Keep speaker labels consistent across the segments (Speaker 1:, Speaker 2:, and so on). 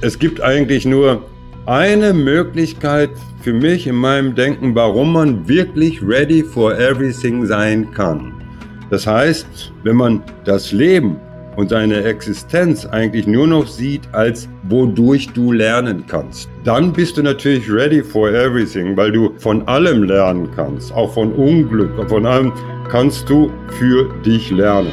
Speaker 1: es gibt eigentlich nur eine Möglichkeit für mich in meinem Denken, warum man wirklich ready for everything sein kann. Das heißt, wenn man das Leben und seine Existenz eigentlich nur noch sieht, als wodurch du lernen kannst. Dann bist du natürlich ready for everything, weil du von allem lernen kannst, auch von Unglück, von allem kannst du für dich lernen.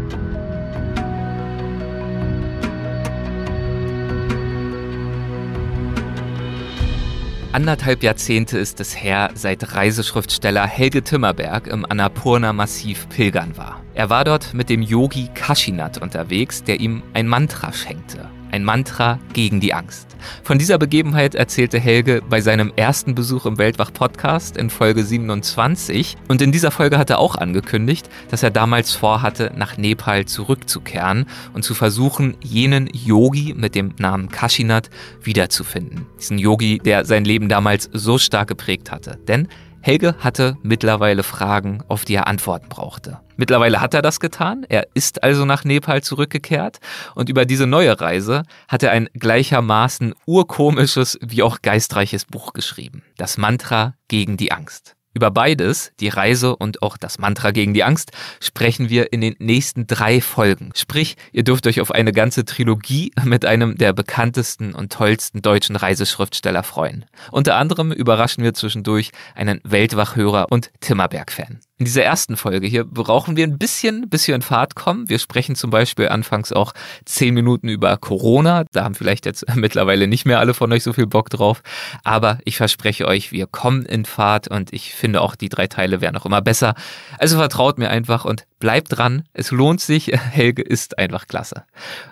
Speaker 2: Anderthalb Jahrzehnte ist es her, seit Reiseschriftsteller Helge Timmerberg im Annapurna-Massiv pilgern war. Er war dort mit dem Yogi Kashinath unterwegs, der ihm ein Mantra schenkte. Ein Mantra gegen die Angst. Von dieser Begebenheit erzählte Helge bei seinem ersten Besuch im Weltwach-Podcast in Folge 27. Und in dieser Folge hat er auch angekündigt, dass er damals vorhatte, nach Nepal zurückzukehren und zu versuchen, jenen Yogi mit dem Namen Kashinath wiederzufinden. Diesen Yogi, der sein Leben damals so stark geprägt hatte. Denn Helge hatte mittlerweile Fragen, auf die er Antworten brauchte. Mittlerweile hat er das getan, er ist also nach Nepal zurückgekehrt und über diese neue Reise hat er ein gleichermaßen urkomisches wie auch geistreiches Buch geschrieben. Das Mantra gegen die Angst. Über beides, die Reise und auch das Mantra gegen die Angst, sprechen wir in den nächsten drei Folgen. Sprich, ihr dürft euch auf eine ganze Trilogie mit einem der bekanntesten und tollsten deutschen Reiseschriftsteller freuen. Unter anderem überraschen wir zwischendurch einen Weltwachhörer und Timmerberg-Fan. In dieser ersten Folge hier brauchen wir ein bisschen, bis wir in Fahrt kommen. Wir sprechen zum Beispiel anfangs auch zehn Minuten über Corona. Da haben vielleicht jetzt mittlerweile nicht mehr alle von euch so viel Bock drauf. Aber ich verspreche euch, wir kommen in Fahrt und ich finde auch die drei Teile wären noch immer besser. Also vertraut mir einfach und bleibt dran. Es lohnt sich. Helge ist einfach klasse.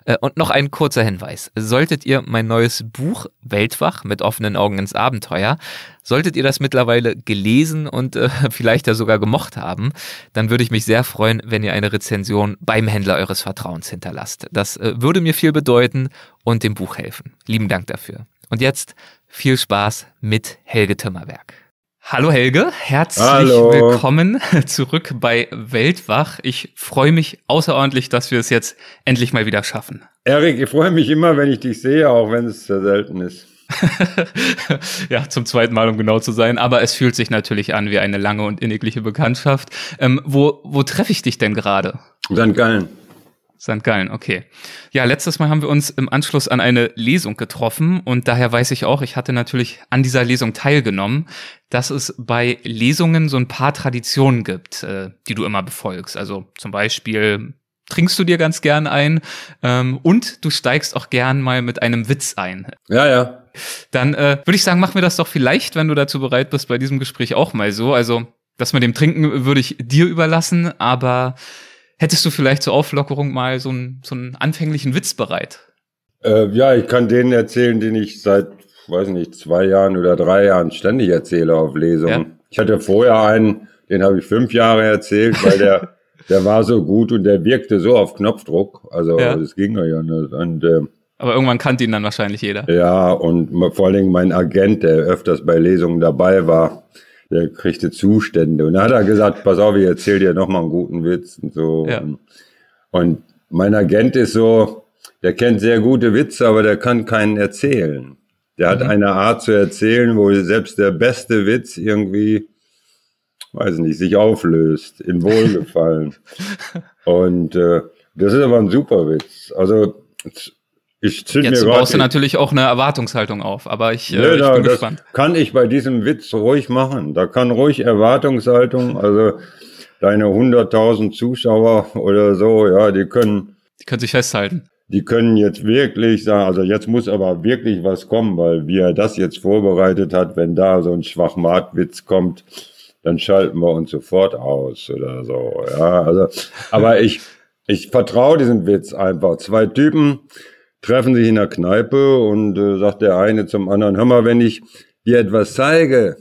Speaker 2: Äh, und noch ein kurzer Hinweis. Solltet ihr mein neues Buch Weltwach mit offenen Augen ins Abenteuer Solltet ihr das mittlerweile gelesen und äh, vielleicht ja sogar gemocht haben, dann würde ich mich sehr freuen, wenn ihr eine Rezension beim Händler eures Vertrauens hinterlasst. Das äh, würde mir viel bedeuten und dem Buch helfen. Lieben Dank dafür. Und jetzt viel Spaß mit Helge Timmerberg. Hallo Helge, herzlich
Speaker 1: Hallo.
Speaker 2: willkommen zurück bei Weltwach. Ich freue mich außerordentlich, dass wir es jetzt endlich mal wieder schaffen.
Speaker 1: Erik, ich freue mich immer, wenn ich dich sehe, auch wenn es sehr selten ist.
Speaker 2: ja, zum zweiten Mal, um genau zu sein. Aber es fühlt sich natürlich an wie eine lange und innigliche Bekanntschaft. Ähm, wo, wo treffe ich dich denn gerade?
Speaker 1: St. Gallen.
Speaker 2: St. Gallen, okay. Ja, letztes Mal haben wir uns im Anschluss an eine Lesung getroffen und daher weiß ich auch, ich hatte natürlich an dieser Lesung teilgenommen, dass es bei Lesungen so ein paar Traditionen gibt, äh, die du immer befolgst. Also zum Beispiel trinkst du dir ganz gern ein ähm, und du steigst auch gern mal mit einem Witz ein.
Speaker 1: Ja, ja.
Speaker 2: Dann äh, würde ich sagen, machen wir das doch vielleicht, wenn du dazu bereit bist, bei diesem Gespräch auch mal so. Also das mit dem Trinken würde ich dir überlassen, aber hättest du vielleicht zur Auflockerung mal so einen, so einen anfänglichen Witz bereit?
Speaker 1: Äh, ja, ich kann denen erzählen, den ich seit, weiß nicht, zwei Jahren oder drei Jahren ständig erzähle auf Lesungen. Ja. Ich hatte vorher einen, den habe ich fünf Jahre erzählt, weil der, der war so gut und der wirkte so auf Knopfdruck. Also ja. das ging ja nicht. Und äh,
Speaker 2: aber irgendwann kannte ihn dann wahrscheinlich jeder.
Speaker 1: Ja, und vor allen Dingen mein Agent, der öfters bei Lesungen dabei war, der kriegte Zustände. Und dann hat er gesagt, pass auf, ich erzähl dir nochmal einen guten Witz und so. Ja. Und mein Agent ist so, der kennt sehr gute Witze, aber der kann keinen erzählen. Der hat mhm. eine Art zu erzählen, wo selbst der beste Witz irgendwie, weiß nicht, sich auflöst, in Wohlgefallen. und äh, das ist aber ein super Witz. Also
Speaker 2: ich zünd Jetzt mir baust du natürlich auch eine Erwartungshaltung auf, aber ich,
Speaker 1: äh, ich bin gespannt. Kann ich bei diesem Witz ruhig machen. Da kann ruhig Erwartungshaltung, also deine 100.000 Zuschauer oder so, ja, die können.
Speaker 2: Die können sich festhalten.
Speaker 1: Die können jetzt wirklich sagen, also jetzt muss aber wirklich was kommen, weil wie er das jetzt vorbereitet hat, wenn da so ein Schwachmatwitz kommt, dann schalten wir uns sofort aus oder so, ja, also, aber ich, ich vertraue diesem Witz einfach. Zwei Typen, treffen sich in der Kneipe und äh, sagt der eine zum anderen, hör mal, wenn ich dir etwas zeige,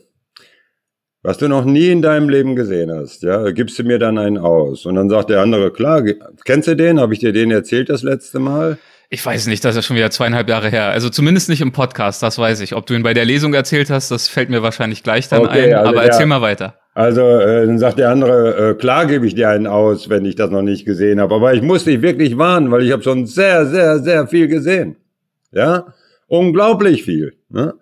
Speaker 1: was du noch nie in deinem Leben gesehen hast, ja, gibst du mir dann einen aus. Und dann sagt der andere, klar, kennst du den? Habe ich dir den erzählt das letzte Mal?
Speaker 3: Ich weiß nicht, das ist ja schon wieder zweieinhalb Jahre her. Also zumindest nicht im Podcast, das weiß ich. Ob du ihn bei der Lesung erzählt hast, das fällt mir wahrscheinlich gleich dann okay, ein. Also aber der, erzähl mal weiter.
Speaker 1: Also äh, dann sagt der andere, äh, klar gebe ich dir einen aus, wenn ich das noch nicht gesehen habe. Aber ich muss dich wirklich warnen, weil ich habe schon sehr, sehr, sehr viel gesehen. Ja, unglaublich viel. Ne?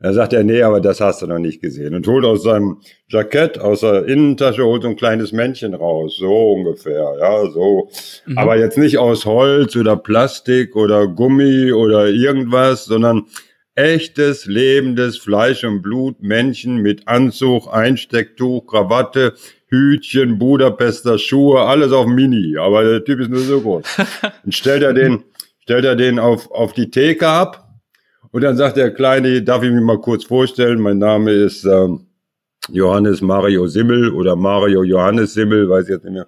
Speaker 1: Er sagt er, nee, aber das hast du noch nicht gesehen. Und holt aus seinem Jackett, aus der Innentasche, holt so ein kleines Männchen raus. So ungefähr, ja, so. Mhm. Aber jetzt nicht aus Holz oder Plastik oder Gummi oder irgendwas, sondern echtes, lebendes Fleisch und Blut, Männchen mit Anzug, Einstecktuch, Krawatte, Hütchen, Budapester Schuhe, alles auf Mini. Aber der Typ ist nur so groß. Und stellt er den, stellt er den auf, auf die Theke ab und dann sagt der Kleine, darf ich mich mal kurz vorstellen, mein Name ist ähm, Johannes Mario Simmel oder Mario Johannes Simmel, weiß ich jetzt nicht mehr.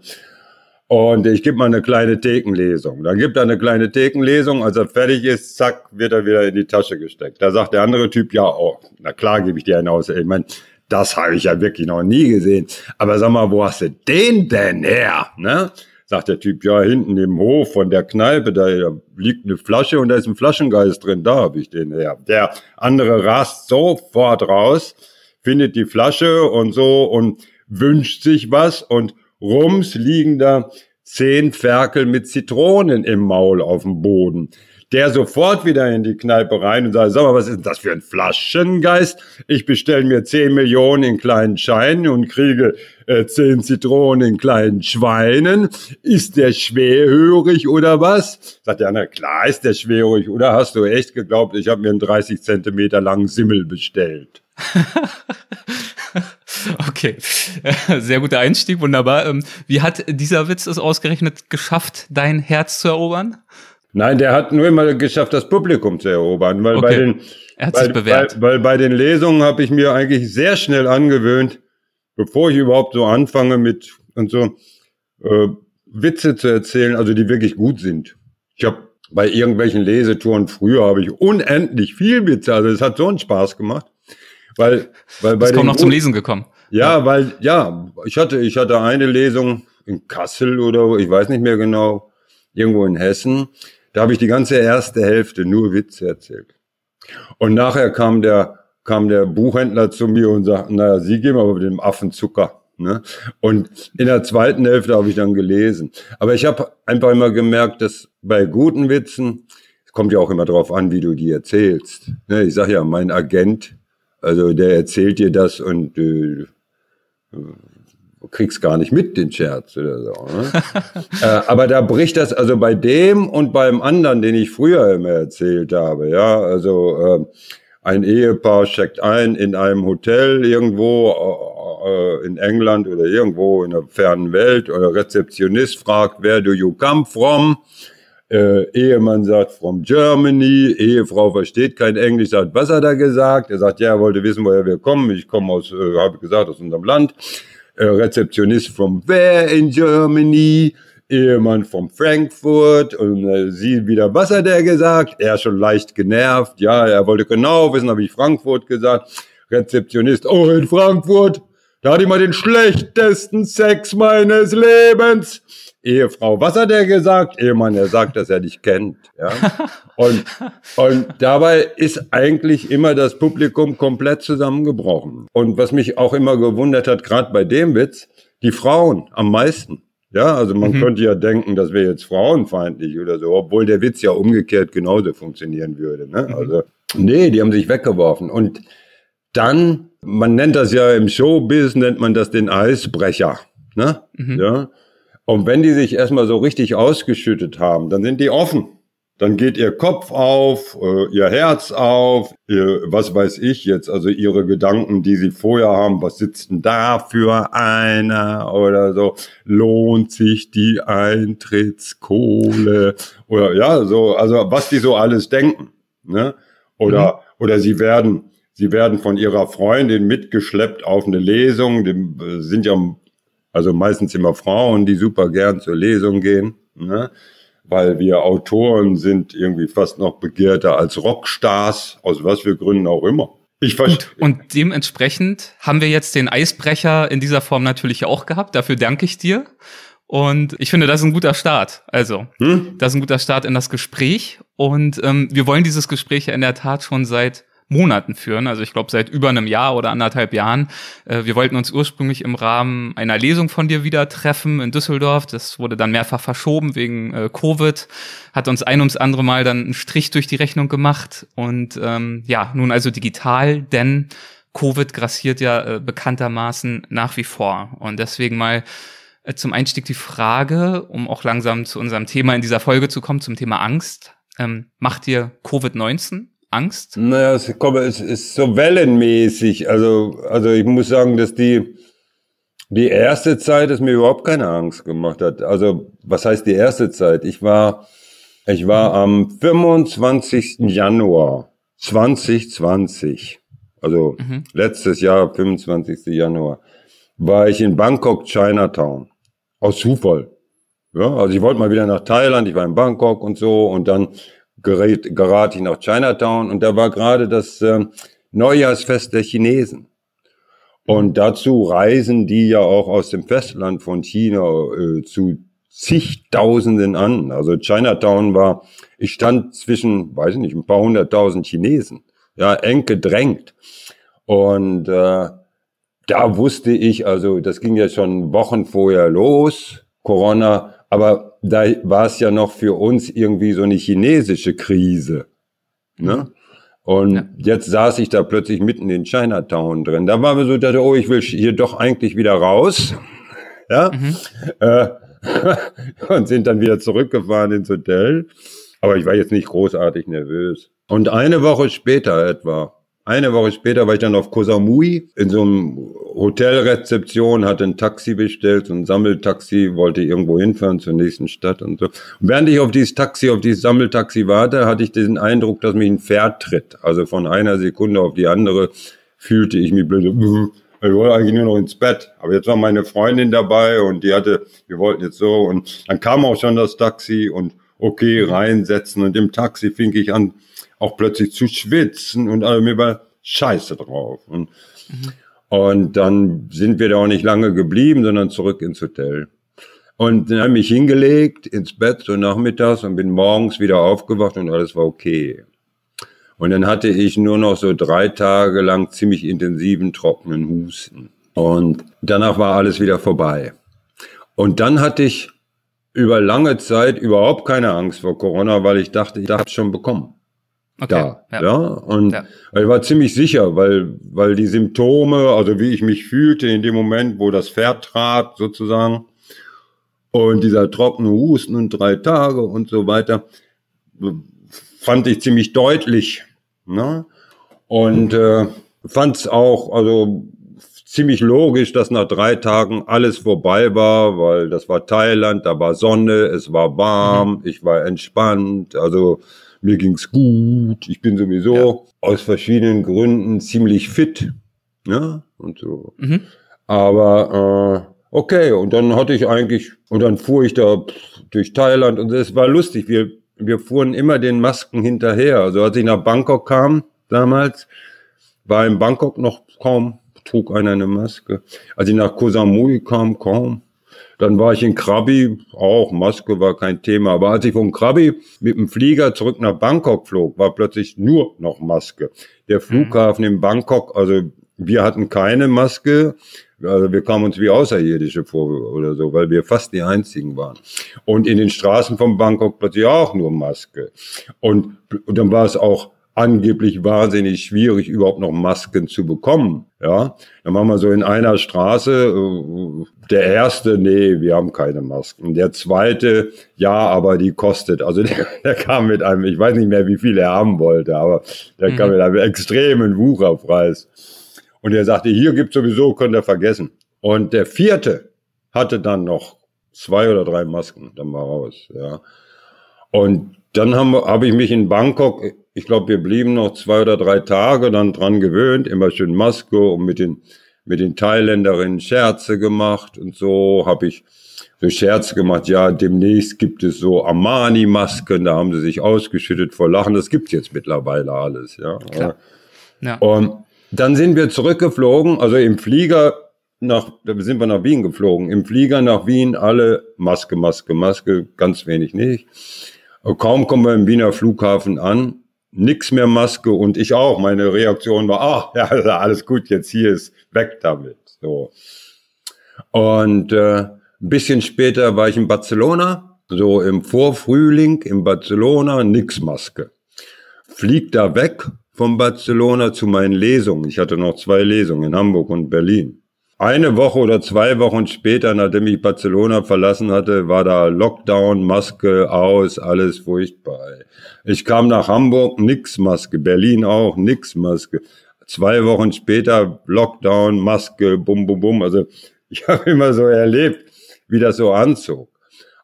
Speaker 1: Und ich gebe mal eine kleine Thekenlesung. Dann gibt er eine kleine Thekenlesung, als er fertig ist, zack, wird er wieder in die Tasche gesteckt. Da sagt der andere Typ, ja, oh, na klar gebe ich dir einen aus. Ich meine, das habe ich ja wirklich noch nie gesehen. Aber sag mal, wo hast du den denn her? Ne? Sagt der Typ, ja, hinten im Hof von der Kneipe, da liegt eine Flasche und da ist ein Flaschengeist drin, da habe ich den her. Der andere rast sofort raus, findet die Flasche und so und wünscht sich was und rums liegen da zehn Ferkel mit Zitronen im Maul auf dem Boden der sofort wieder in die Kneipe rein und sagt, sag mal, was ist denn das für ein Flaschengeist? Ich bestelle mir 10 Millionen in kleinen Scheinen und kriege äh, 10 Zitronen in kleinen Schweinen. Ist der schwerhörig oder was? Sagt der andere, klar ist der schwerhörig. Oder hast du echt geglaubt, ich habe mir einen 30 Zentimeter langen Simmel bestellt?
Speaker 3: Okay, sehr guter Einstieg, wunderbar. Ähm, wie hat dieser Witz es ausgerechnet geschafft, dein Herz zu erobern?
Speaker 1: Nein, der hat nur immer geschafft, das Publikum zu erobern, weil okay. bei den
Speaker 3: er bewährt.
Speaker 1: Weil, weil bei den Lesungen habe ich mir eigentlich sehr schnell angewöhnt, bevor ich überhaupt so anfange mit und so äh, Witze zu erzählen, also die wirklich gut sind. Ich habe bei irgendwelchen Lesetouren früher habe ich unendlich viel Witze, also es hat so einen Spaß gemacht, weil weil bei
Speaker 3: Bist kaum noch zum Lesen gekommen.
Speaker 1: Ja, ja, weil ja, ich hatte ich hatte eine Lesung in Kassel oder ich weiß nicht mehr genau, irgendwo in Hessen da habe ich die ganze erste Hälfte nur Witze erzählt. Und nachher kam der, kam der Buchhändler zu mir und sagte, naja, Sie geben aber mit dem Affen Zucker. Ne? Und in der zweiten Hälfte habe ich dann gelesen. Aber ich habe einfach immer gemerkt, dass bei guten Witzen, es kommt ja auch immer darauf an, wie du die erzählst. Ne? Ich sage ja, mein Agent, also der erzählt dir das und äh, kriegst gar nicht mit den Scherz oder so. Ne? äh, aber da bricht das also bei dem und beim anderen, den ich früher immer erzählt habe. Ja, also äh, ein Ehepaar checkt ein in einem Hotel irgendwo äh, in England oder irgendwo in der fernen Welt. Oder Rezeptionist fragt, where do you come from? Äh, Ehemann sagt from Germany, Ehefrau versteht kein Englisch, sagt, was hat er gesagt? Er sagt, ja, er wollte wissen, woher wir kommen. Ich komme aus, äh, habe gesagt, aus unserem Land. Rezeptionist from where in Germany, Ehemann from Frankfurt und äh, sie wieder, was hat er gesagt? Er schon leicht genervt, ja, er wollte genau wissen, habe ich Frankfurt gesagt. Rezeptionist, oh, in Frankfurt, da hatte ich mal den schlechtesten Sex meines Lebens. Ehefrau, was hat er gesagt? Ehemann, er sagt, dass er dich kennt. Ja? Und, und dabei ist eigentlich immer das Publikum komplett zusammengebrochen. Und was mich auch immer gewundert hat, gerade bei dem Witz, die Frauen am meisten. Ja, also man mhm. könnte ja denken, das wäre jetzt frauenfeindlich oder so, obwohl der Witz ja umgekehrt genauso funktionieren würde. Ne? Mhm. Also, nee, die haben sich weggeworfen. Und dann, man nennt das ja im Showbiz, nennt man das den Eisbrecher. Ne? Mhm. Ja. Und wenn die sich erstmal so richtig ausgeschüttet haben, dann sind die offen. Dann geht ihr Kopf auf, äh, ihr Herz auf, ihr, was weiß ich jetzt, also ihre Gedanken, die sie vorher haben, was sitzt denn da für einer oder so, lohnt sich die Eintrittskohle oder ja, so, also was die so alles denken, ne? Oder, mhm. oder sie werden, sie werden von ihrer Freundin mitgeschleppt auf eine Lesung, die äh, sind ja also meistens immer Frauen, die super gern zur Lesung gehen, ne? weil wir Autoren sind irgendwie fast noch begehrter als Rockstars, aus was für Gründen auch immer.
Speaker 3: Ich verstehe. Und dementsprechend haben wir jetzt den Eisbrecher in dieser Form natürlich auch gehabt. Dafür danke ich dir. Und ich finde, das ist ein guter Start. Also, hm? das ist ein guter Start in das Gespräch. Und ähm, wir wollen dieses Gespräch ja in der Tat schon seit Monaten führen, also ich glaube seit über einem Jahr oder anderthalb Jahren. Äh, wir wollten uns ursprünglich im Rahmen einer Lesung von dir wieder treffen in Düsseldorf. Das wurde dann mehrfach verschoben wegen äh, Covid, hat uns ein ums andere Mal dann einen Strich durch die Rechnung gemacht und ähm, ja, nun also digital, denn Covid grassiert ja äh, bekanntermaßen nach wie vor. Und deswegen mal äh, zum Einstieg die Frage, um auch langsam zu unserem Thema in dieser Folge zu kommen, zum Thema Angst. Ähm, macht dir Covid-19 Angst?
Speaker 1: Naja, es, es ist so wellenmäßig. Also, also ich muss sagen, dass die, die erste Zeit es mir überhaupt keine Angst gemacht hat. Also, was heißt die erste Zeit? Ich war, ich war am 25. Januar 2020, also mhm. letztes Jahr, 25. Januar, war ich in Bangkok, Chinatown. Aus Zufall. Ja, also ich wollte mal wieder nach Thailand, ich war in Bangkok und so und dann gerät, gerate ich nach Chinatown und da war gerade das äh, Neujahrsfest der Chinesen. Und dazu reisen die ja auch aus dem Festland von China äh, zu zigtausenden an. Also Chinatown war, ich stand zwischen, weiß ich nicht, ein paar hunderttausend Chinesen, ja, eng gedrängt. Und äh, da wusste ich, also das ging ja schon Wochen vorher los, Corona, aber da war es ja noch für uns irgendwie so eine chinesische Krise. Ne? Und ja. jetzt saß ich da plötzlich mitten in Chinatown drin. Da war mir so, dachte, oh, ich will hier doch eigentlich wieder raus. Ja. Mhm. Äh, und sind dann wieder zurückgefahren ins Hotel. Aber ich war jetzt nicht großartig nervös. Und eine Woche später etwa eine Woche später war ich dann auf Koh Samui in so einem Hotelrezeption, hatte ein Taxi bestellt, so ein Sammeltaxi, wollte irgendwo hinfahren zur nächsten Stadt und so. Und während ich auf dieses Taxi, auf dieses Sammeltaxi warte, hatte ich den Eindruck, dass mich ein Pferd tritt. Also von einer Sekunde auf die andere fühlte ich mich blöd. Ich wollte eigentlich nur noch ins Bett. Aber jetzt war meine Freundin dabei und die hatte, wir wollten jetzt so und dann kam auch schon das Taxi und okay, reinsetzen und im Taxi fing ich an, auch plötzlich zu schwitzen und also mir war scheiße drauf. Und, mhm. und dann sind wir da auch nicht lange geblieben, sondern zurück ins Hotel. Und dann habe ich mich hingelegt ins Bett so nachmittags und bin morgens wieder aufgewacht und alles war okay. Und dann hatte ich nur noch so drei Tage lang ziemlich intensiven trockenen Husten. Und danach war alles wieder vorbei. Und dann hatte ich über lange Zeit überhaupt keine Angst vor Corona, weil ich dachte, ich habe es schon bekommen okay. da. Ja. ja? Und ja. ich war ziemlich sicher, weil, weil die Symptome, also wie ich mich fühlte in dem Moment, wo das Pferd trat, sozusagen, und dieser trockene Husten und drei Tage und so weiter, fand ich ziemlich deutlich. Ne? Und äh, fand es auch, also ziemlich logisch, dass nach drei Tagen alles vorbei war, weil das war Thailand, da war Sonne, es war warm, mhm. ich war entspannt, also mir ging's gut, ich bin sowieso ja. aus verschiedenen Gründen ziemlich fit, ja, und so. Mhm. Aber äh, okay, und dann hatte ich eigentlich, und dann fuhr ich da durch Thailand und es war lustig, wir, wir fuhren immer den Masken hinterher. Also als ich nach Bangkok kam damals, war in Bangkok noch kaum, trug einer eine Maske. Als ich nach Koh Samui kam, kaum. Dann war ich in Krabi, auch Maske war kein Thema. Aber als ich von Krabi mit dem Flieger zurück nach Bangkok flog, war plötzlich nur noch Maske. Der Flughafen mhm. in Bangkok, also wir hatten keine Maske. Also wir kamen uns wie Außerirdische vor oder so, weil wir fast die einzigen waren. Und in den Straßen von Bangkok plötzlich auch nur Maske. Und, und dann war es auch angeblich wahnsinnig schwierig, überhaupt noch Masken zu bekommen. Ja, dann machen wir so in einer Straße, äh, der erste, nee, wir haben keine Masken. Der zweite, ja, aber die kostet. Also der, der kam mit einem, ich weiß nicht mehr, wie viel er haben wollte, aber der mhm. kam mit einem extremen Wucherpreis. Und er sagte, hier gibt's sowieso, könnt ihr vergessen. Und der vierte hatte dann noch zwei oder drei Masken, dann war raus, ja. Und dann habe hab ich mich in Bangkok ich glaube, wir blieben noch zwei oder drei Tage dann dran gewöhnt, immer schön Maske und mit den, mit den Thailänderinnen Scherze gemacht und so habe ich so Scherze gemacht, ja, demnächst gibt es so Armani-Masken, da haben sie sich ausgeschüttet vor Lachen, das gibt's jetzt mittlerweile alles, ja.
Speaker 3: Klar.
Speaker 1: ja. Und, dann sind wir zurückgeflogen, also im Flieger nach, da sind wir nach Wien geflogen. Im Flieger nach Wien alle Maske, Maske, Maske, ganz wenig nicht. Kaum kommen wir im Wiener Flughafen an, nix mehr Maske und ich auch. Meine Reaktion war, ah, ja, alles gut, jetzt hier ist weg damit. So. Und äh, ein bisschen später war ich in Barcelona, so im Vorfrühling in Barcelona, nix Maske. Fliegt da weg von Barcelona zu meinen Lesungen. Ich hatte noch zwei Lesungen in Hamburg und Berlin. Eine Woche oder zwei Wochen später, nachdem ich Barcelona verlassen hatte, war da Lockdown, Maske aus, alles furchtbar. Ich kam nach Hamburg, nix Maske, Berlin auch, nix Maske. Zwei Wochen später Lockdown, Maske, bum, bum, bum. Also ich habe immer so erlebt, wie das so anzog.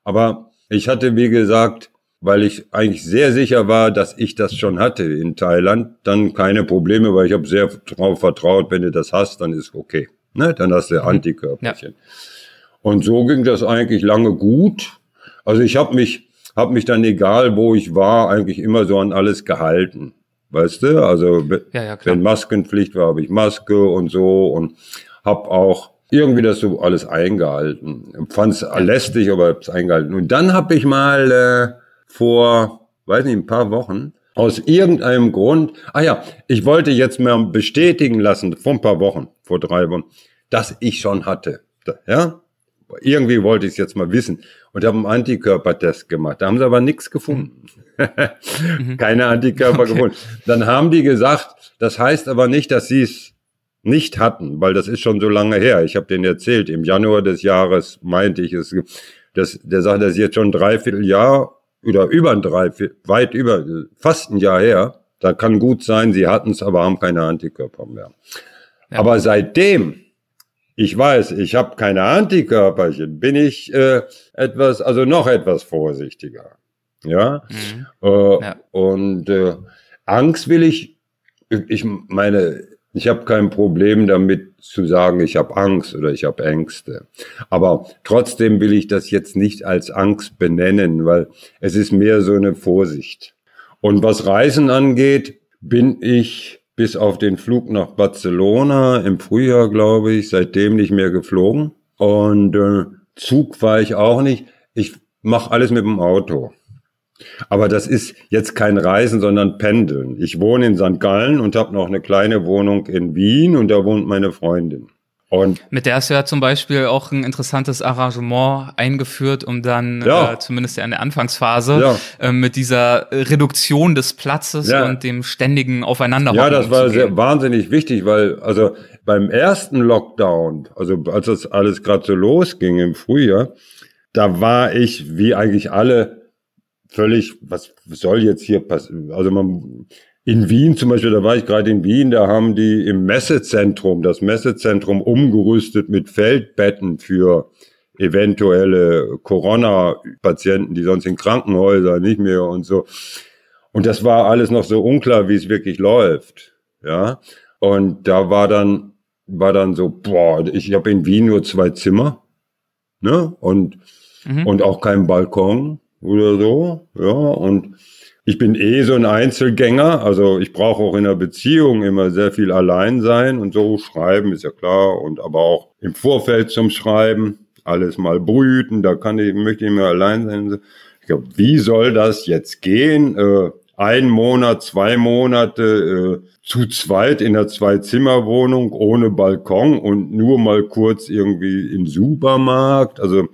Speaker 1: Aber ich hatte, wie gesagt, weil ich eigentlich sehr sicher war, dass ich das schon hatte in Thailand, dann keine Probleme, weil ich habe sehr darauf vertraut, wenn du das hast, dann ist okay. Ne? Dann hast du mhm. Antikörperchen. Ja. Und so ging das eigentlich lange gut. Also ich habe mich, hab mich dann, egal wo ich war, eigentlich immer so an alles gehalten. Weißt du? Also ja, ja, wenn Maskenpflicht war, habe ich Maske und so und habe auch irgendwie das so alles eingehalten. Fand es lästig, aber hab's eingehalten. Und dann habe ich mal äh, vor, weiß nicht, ein paar Wochen aus irgendeinem Grund, ah ja, ich wollte jetzt mal bestätigen lassen, vor ein paar Wochen, vor drei Wochen, dass ich schon hatte. Ja? Irgendwie wollte ich es jetzt mal wissen. Und habe einen Antikörpertest gemacht. Da haben sie aber nichts gefunden. Mhm. Keine Antikörper okay. gefunden. Dann haben die gesagt, das heißt aber nicht, dass sie es nicht hatten, weil das ist schon so lange her. Ich habe denen erzählt, im Januar des Jahres meinte ich es, das, der sagt, das ist jetzt schon ein Dreivierteljahr oder über ein Dreiviertel, weit über, fast ein Jahr her. Da kann gut sein, sie hatten es, aber haben keine Antikörper mehr. Ja. Aber seitdem ich weiß, ich habe keine Antikörperchen, bin ich äh, etwas, also noch etwas vorsichtiger. Ja. Mhm. Äh, ja. Und äh, Angst will ich, ich meine, ich habe kein Problem damit zu sagen, ich habe Angst oder ich habe Ängste. Aber trotzdem will ich das jetzt nicht als Angst benennen, weil es ist mehr so eine Vorsicht. Und was Reisen angeht, bin ich bis auf den Flug nach Barcelona im Frühjahr, glaube ich, seitdem nicht mehr geflogen. Und äh, Zug war ich auch nicht. Ich mache alles mit dem Auto. Aber das ist jetzt kein Reisen, sondern Pendeln. Ich wohne in St. Gallen und habe noch eine kleine Wohnung in Wien und da wohnt meine Freundin.
Speaker 3: Und mit der hast du ja zum Beispiel auch ein interessantes Arrangement eingeführt, um dann ja. äh, zumindest in der Anfangsphase ja. äh, mit dieser Reduktion des Platzes ja. und dem ständigen Aufeinanderhocken
Speaker 1: Ja, das war sehr wahnsinnig wichtig, weil also beim ersten Lockdown, also als das alles gerade so losging im Frühjahr, da war ich wie eigentlich alle völlig, was soll jetzt hier passieren? Also man in Wien zum Beispiel, da war ich gerade in Wien, da haben die im Messezentrum, das Messezentrum umgerüstet mit Feldbetten für eventuelle Corona-Patienten, die sonst in Krankenhäusern nicht mehr und so. Und das war alles noch so unklar, wie es wirklich läuft. Ja. Und da war dann, war dann so, boah, ich habe in Wien nur zwei Zimmer, ne? Und, mhm. und auch keinen Balkon oder so. Ja. Und ich bin eh so ein Einzelgänger, also ich brauche auch in einer Beziehung immer sehr viel allein sein und so. Schreiben ist ja klar und aber auch im Vorfeld zum Schreiben alles mal brüten, da kann ich, möchte ich immer allein sein. Ich glaube, wie soll das jetzt gehen? Äh, ein Monat, zwei Monate äh, zu zweit in einer Zwei-Zimmer-Wohnung ohne Balkon und nur mal kurz irgendwie im Supermarkt. Also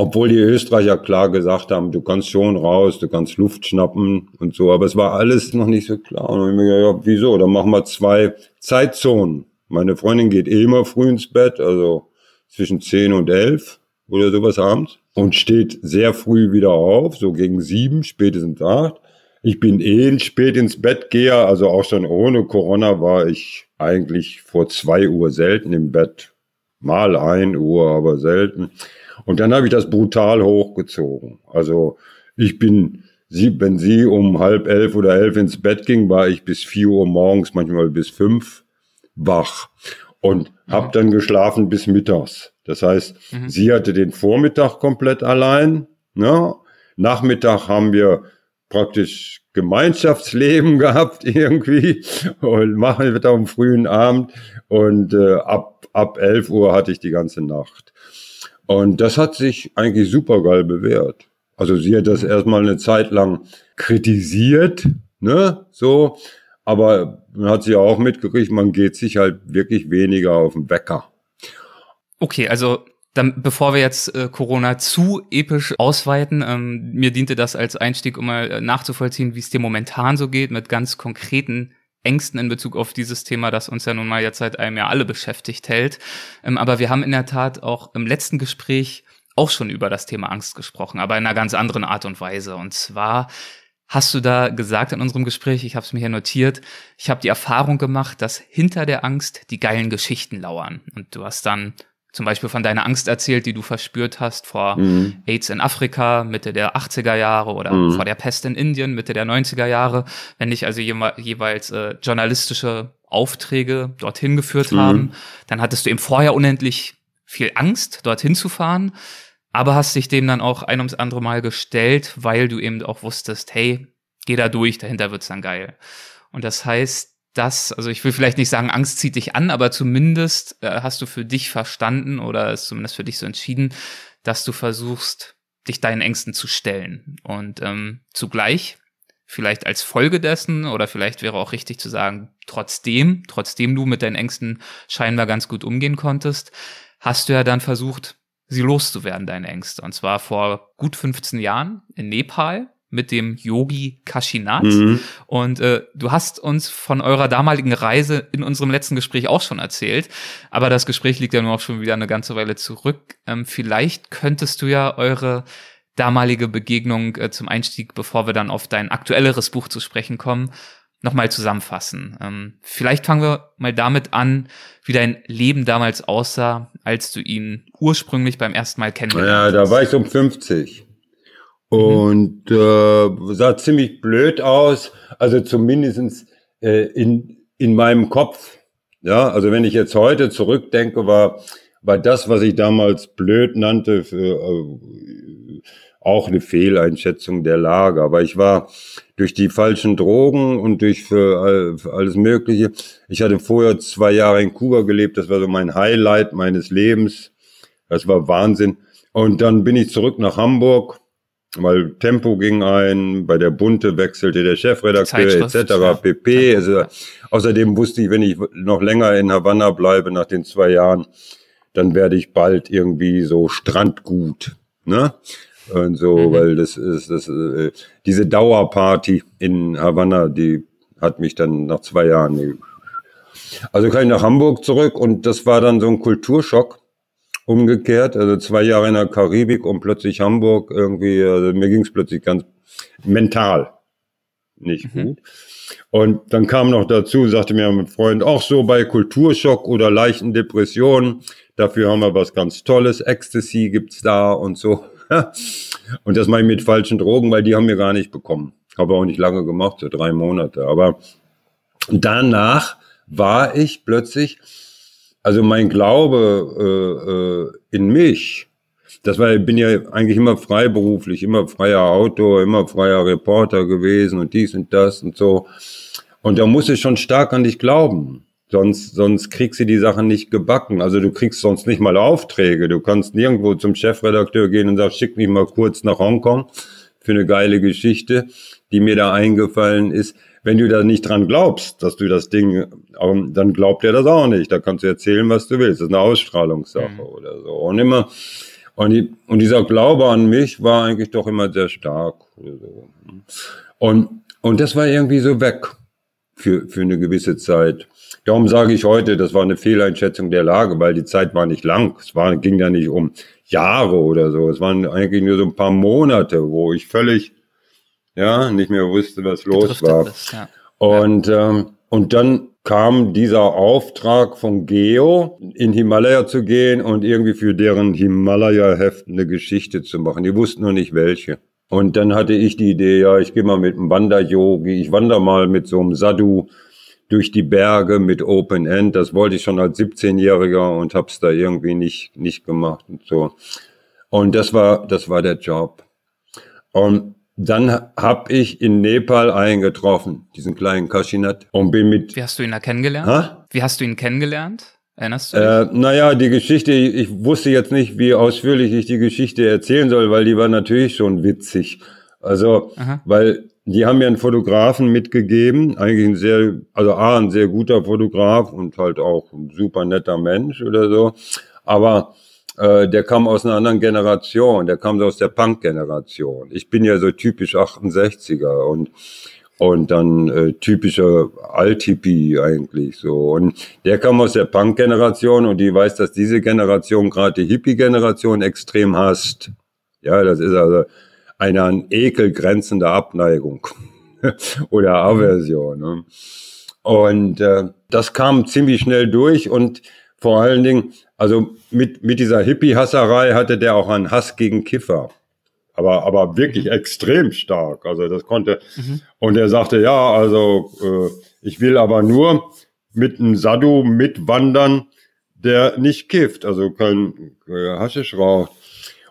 Speaker 1: obwohl die Österreicher klar gesagt haben, du kannst schon raus, du kannst Luft schnappen und so, aber es war alles noch nicht so klar. Und ich mir gedacht, ja, wieso? Dann machen wir zwei Zeitzonen. Meine Freundin geht eh immer früh ins Bett, also zwischen zehn und elf oder sowas abends und steht sehr früh wieder auf, so gegen sieben, spätestens acht. Ich bin eh ein spät ins Bett geher, also auch schon ohne Corona war ich eigentlich vor zwei Uhr selten im Bett. Mal ein Uhr, aber selten. Und dann habe ich das brutal hochgezogen. Also ich bin, sie, wenn sie um halb elf oder elf ins Bett ging, war ich bis vier Uhr morgens, manchmal bis fünf wach und mhm. habe dann geschlafen bis mittags. Das heißt, mhm. sie hatte den Vormittag komplett allein. Ne? Nachmittag haben wir praktisch Gemeinschaftsleben gehabt irgendwie und machen wir da am frühen Abend und äh, ab, ab 11 Uhr hatte ich die ganze Nacht. Und das hat sich eigentlich super geil bewährt. Also sie hat das erstmal eine Zeit lang kritisiert, ne, so, aber man hat sie auch mitgekriegt, man geht sich halt wirklich weniger auf den Wecker.
Speaker 3: Okay, also dann, bevor wir jetzt äh, Corona zu episch ausweiten, ähm, mir diente das als Einstieg, um mal äh, nachzuvollziehen, wie es dir momentan so geht, mit ganz konkreten Ängsten in Bezug auf dieses Thema, das uns ja nun mal jetzt seit einem Jahr alle beschäftigt hält. Ähm, aber wir haben in der Tat auch im letzten Gespräch auch schon über das Thema Angst gesprochen, aber in einer ganz anderen Art und Weise. Und zwar hast du da gesagt in unserem Gespräch, ich habe es mir hier notiert, ich habe die Erfahrung gemacht, dass hinter der Angst die geilen Geschichten lauern. Und du hast dann zum Beispiel von deiner Angst erzählt, die du verspürt hast vor mhm. AIDS in Afrika Mitte der 80er Jahre oder mhm. vor der Pest in Indien Mitte der 90er Jahre, wenn dich also jeweils äh, journalistische Aufträge dorthin geführt mhm. haben, dann hattest du eben vorher unendlich viel Angst, dorthin zu fahren, aber hast dich dem dann auch ein ums andere Mal gestellt, weil du eben auch wusstest, hey, geh da durch, dahinter wird's dann geil. Und das heißt, das, also ich will vielleicht nicht sagen, Angst zieht dich an, aber zumindest äh, hast du für dich verstanden oder ist zumindest für dich so entschieden, dass du versuchst, dich deinen Ängsten zu stellen. Und ähm, zugleich, vielleicht als Folge dessen, oder vielleicht wäre auch richtig zu sagen, trotzdem, trotzdem du mit deinen Ängsten scheinbar ganz gut umgehen konntest, hast du ja dann versucht, sie loszuwerden, deine Ängste. Und zwar vor gut 15 Jahren in Nepal mit dem Yogi Kashinath. Mhm. Und äh, du hast uns von eurer damaligen Reise in unserem letzten Gespräch auch schon erzählt. Aber das Gespräch liegt ja nur auch schon wieder eine ganze Weile zurück. Ähm, vielleicht könntest du ja eure damalige Begegnung äh, zum Einstieg, bevor wir dann auf dein aktuelleres Buch zu sprechen kommen, nochmal zusammenfassen. Ähm, vielleicht fangen wir mal damit an, wie dein Leben damals aussah, als du ihn ursprünglich beim ersten Mal kennengelernt hast.
Speaker 1: Ja, da war ich um 50. Mhm. Und äh, sah ziemlich blöd aus, also zumindestens äh, in, in meinem Kopf. Ja, also wenn ich jetzt heute zurückdenke, war, war das, was ich damals blöd nannte, für, äh, auch eine Fehleinschätzung der Lage. Aber ich war durch die falschen Drogen und durch für, für alles Mögliche. Ich hatte vorher zwei Jahre in Kuba gelebt, das war so mein Highlight meines Lebens. Das war Wahnsinn. Und dann bin ich zurück nach Hamburg weil Tempo ging ein, bei der Bunte wechselte der Chefredakteur etc. Ja. pp. Also, außerdem wusste ich, wenn ich noch länger in Havanna bleibe nach den zwei Jahren, dann werde ich bald irgendwie so Strandgut, ne? Und so, mhm. weil das ist das äh, diese Dauerparty in Havanna, die hat mich dann nach zwei Jahren. Also kam ich nach Hamburg zurück und das war dann so ein Kulturschock umgekehrt. Also zwei Jahre in der Karibik und plötzlich Hamburg irgendwie, also mir ging es plötzlich ganz mental nicht mhm. gut. Und dann kam noch dazu, sagte mir mein Freund, auch so bei Kulturschock oder leichten Depressionen, dafür haben wir was ganz Tolles, Ecstasy gibt's da und so. und das mache ich mit falschen Drogen, weil die haben wir gar nicht bekommen. Habe auch nicht lange gemacht, so drei Monate. Aber danach war ich plötzlich also mein Glaube äh, äh, in mich, das war, ich bin ja eigentlich immer freiberuflich, immer freier Autor, immer freier Reporter gewesen und dies und das und so. Und da muss ich schon stark an dich glauben. Sonst, sonst kriegst du die Sachen nicht gebacken. Also du kriegst sonst nicht mal Aufträge. Du kannst nirgendwo zum Chefredakteur gehen und sagst, schick mich mal kurz nach Hongkong für eine geile Geschichte, die mir da eingefallen ist wenn du da nicht dran glaubst, dass du das Ding, dann glaubt er das auch nicht. Da kannst du erzählen, was du willst. Das ist eine Ausstrahlungssache mhm. oder so. Und immer, und, die, und dieser Glaube an mich war eigentlich doch immer sehr stark. Und, und das war irgendwie so weg für, für eine gewisse Zeit. Darum sage ich heute, das war eine Fehleinschätzung der Lage, weil die Zeit war nicht lang. Es war, ging da nicht um Jahre oder so. Es waren eigentlich nur so ein paar Monate, wo ich völlig ja, nicht mehr wusste, was los war. Das, ja. Und, ähm, und dann kam dieser Auftrag von Geo, in Himalaya zu gehen und irgendwie für deren Himalaya-Heft eine Geschichte zu machen. Die wussten noch nicht welche. Und dann hatte ich die Idee, ja, ich gehe mal mit einem Wanderyogi, ich wandere mal mit so einem Sadhu durch die Berge mit Open End. Das wollte ich schon als 17-Jähriger und hab's da irgendwie nicht, nicht gemacht und so. Und das war, das war der Job. Und dann habe ich in Nepal eingetroffen, diesen kleinen Kashinat, und bin mit.
Speaker 3: Wie hast du ihn da kennengelernt? Ha? Wie hast du ihn kennengelernt? Erinnerst du dich?
Speaker 1: Äh, naja, die Geschichte, ich wusste jetzt nicht, wie ausführlich ich die Geschichte erzählen soll, weil die war natürlich schon witzig. Also, Aha. weil die haben mir einen Fotografen mitgegeben, eigentlich ein sehr, also A, ein sehr guter Fotograf und halt auch ein super netter Mensch oder so. Aber äh, der kam aus einer anderen Generation, der kam aus der Punk-Generation. Ich bin ja so typisch 68er und und dann äh, typischer Alt-Hippie eigentlich so. Und der kam aus der Punk-Generation und die weiß, dass diese Generation gerade die Hippie-Generation extrem hasst. Ja, das ist also eine an Ekel grenzende Abneigung oder Aversion. Ne? Und äh, das kam ziemlich schnell durch und vor allen Dingen, also mit, mit dieser Hippie-Hasserei hatte der auch einen Hass gegen Kiffer aber, aber wirklich mhm. extrem stark. Also das konnte, mhm. und er sagte, ja, also äh, ich will aber nur mit einem Sadhu mitwandern, der nicht kifft, also kein äh, Haschisch raucht.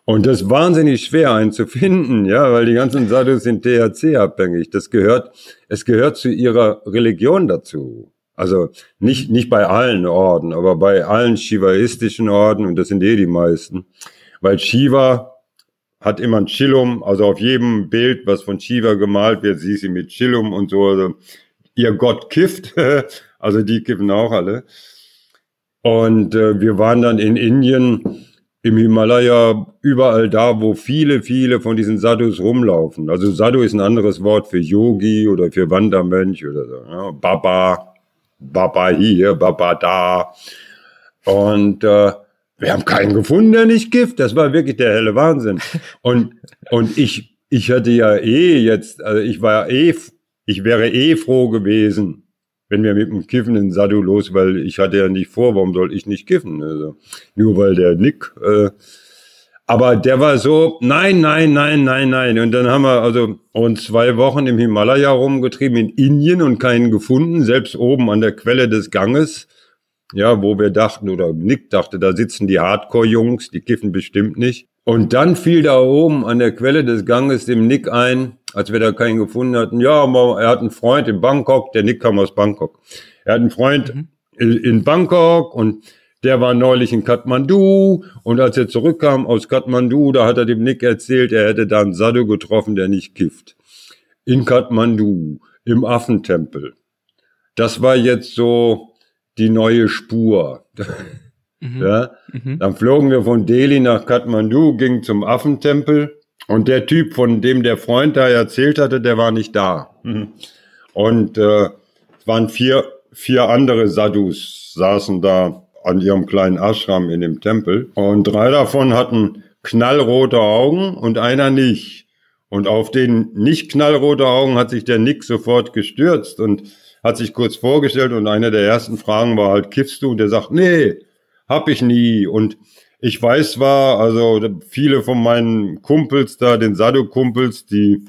Speaker 1: Und das ist wahnsinnig schwer einen zu finden, ja, weil die ganzen Sadhus sind THC-abhängig. Das gehört, es gehört zu ihrer Religion dazu. Also nicht, nicht bei allen Orden, aber bei allen shivaistischen Orden, und das sind eh die meisten. Weil Shiva hat immer ein Chillum, also auf jedem Bild, was von Shiva gemalt wird, siehst du mit Chillum und so. Also ihr Gott kifft, also die kiffen auch alle. Und äh, wir waren dann in Indien, im Himalaya, überall da, wo viele, viele von diesen Sadhus rumlaufen. Also Sadhu ist ein anderes Wort für Yogi oder für Wandermönch oder so. Ja. Baba, Baba hier, Baba da. Und äh, wir haben keinen gefunden, der nicht Gift. Das war wirklich der helle Wahnsinn. Und, und ich, ich hatte ja eh jetzt, also ich war eh, ich wäre eh froh gewesen, wenn wir mit dem Kiffen in Sadu los, weil ich hatte ja nicht vor, warum soll ich nicht kiffen? Also, nur weil der Nick, äh, aber der war so, nein, nein, nein, nein, nein. Und dann haben wir also uns zwei Wochen im Himalaya rumgetrieben, in Indien und keinen gefunden, selbst oben an der Quelle des Ganges ja, wo wir dachten, oder Nick dachte, da sitzen die Hardcore-Jungs, die kiffen bestimmt nicht. Und dann fiel da oben an der Quelle des Ganges dem Nick ein, als wir da keinen gefunden hatten, ja, er hat einen Freund in Bangkok, der Nick kam aus Bangkok. Er hat einen Freund mhm. in Bangkok und der war neulich in Kathmandu und als er zurückkam aus Kathmandu, da hat er dem Nick erzählt, er hätte da einen Sadhu getroffen, der nicht kifft. In Kathmandu, im Affentempel. Das war jetzt so, die neue Spur. Mhm. Ja? Mhm. Dann flogen wir von Delhi nach Kathmandu, gingen zum Affentempel und der Typ, von dem der Freund da erzählt hatte, der war nicht da. Mhm. Und äh, es waren vier, vier andere Sadhus, saßen da an ihrem kleinen Ashram in dem Tempel. Und drei davon hatten knallrote Augen und einer nicht. Und auf den nicht knallrote Augen hat sich der Nick sofort gestürzt und hat sich kurz vorgestellt und eine der ersten Fragen war halt, kiffst du? Und der sagt, nee, hab ich nie. Und ich weiß zwar, also viele von meinen Kumpels da, den Sadhu-Kumpels, die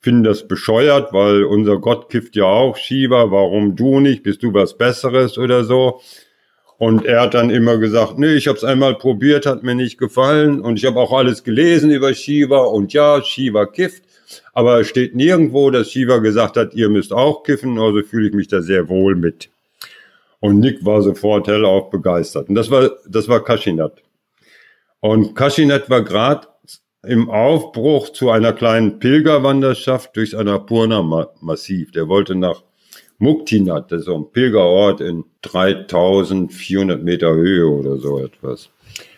Speaker 1: finden das bescheuert, weil unser Gott kifft ja auch Shiva, warum du nicht? Bist du was Besseres oder so? Und er hat dann immer gesagt, nee, ich habe es einmal probiert, hat mir nicht gefallen und ich habe auch alles gelesen über Shiva und ja, Shiva kifft. Aber es steht nirgendwo, dass Shiva gesagt hat, ihr müsst auch kiffen, also fühle ich mich da sehr wohl mit. Und Nick war sofort hellauf begeistert. Und das war, das war Kashinat. Und Kashinat war gerade im Aufbruch zu einer kleinen Pilgerwanderschaft durchs Annapurna-Massiv. Der wollte nach Muktinat, das ist so ein Pilgerort in 3400 Meter Höhe oder so etwas.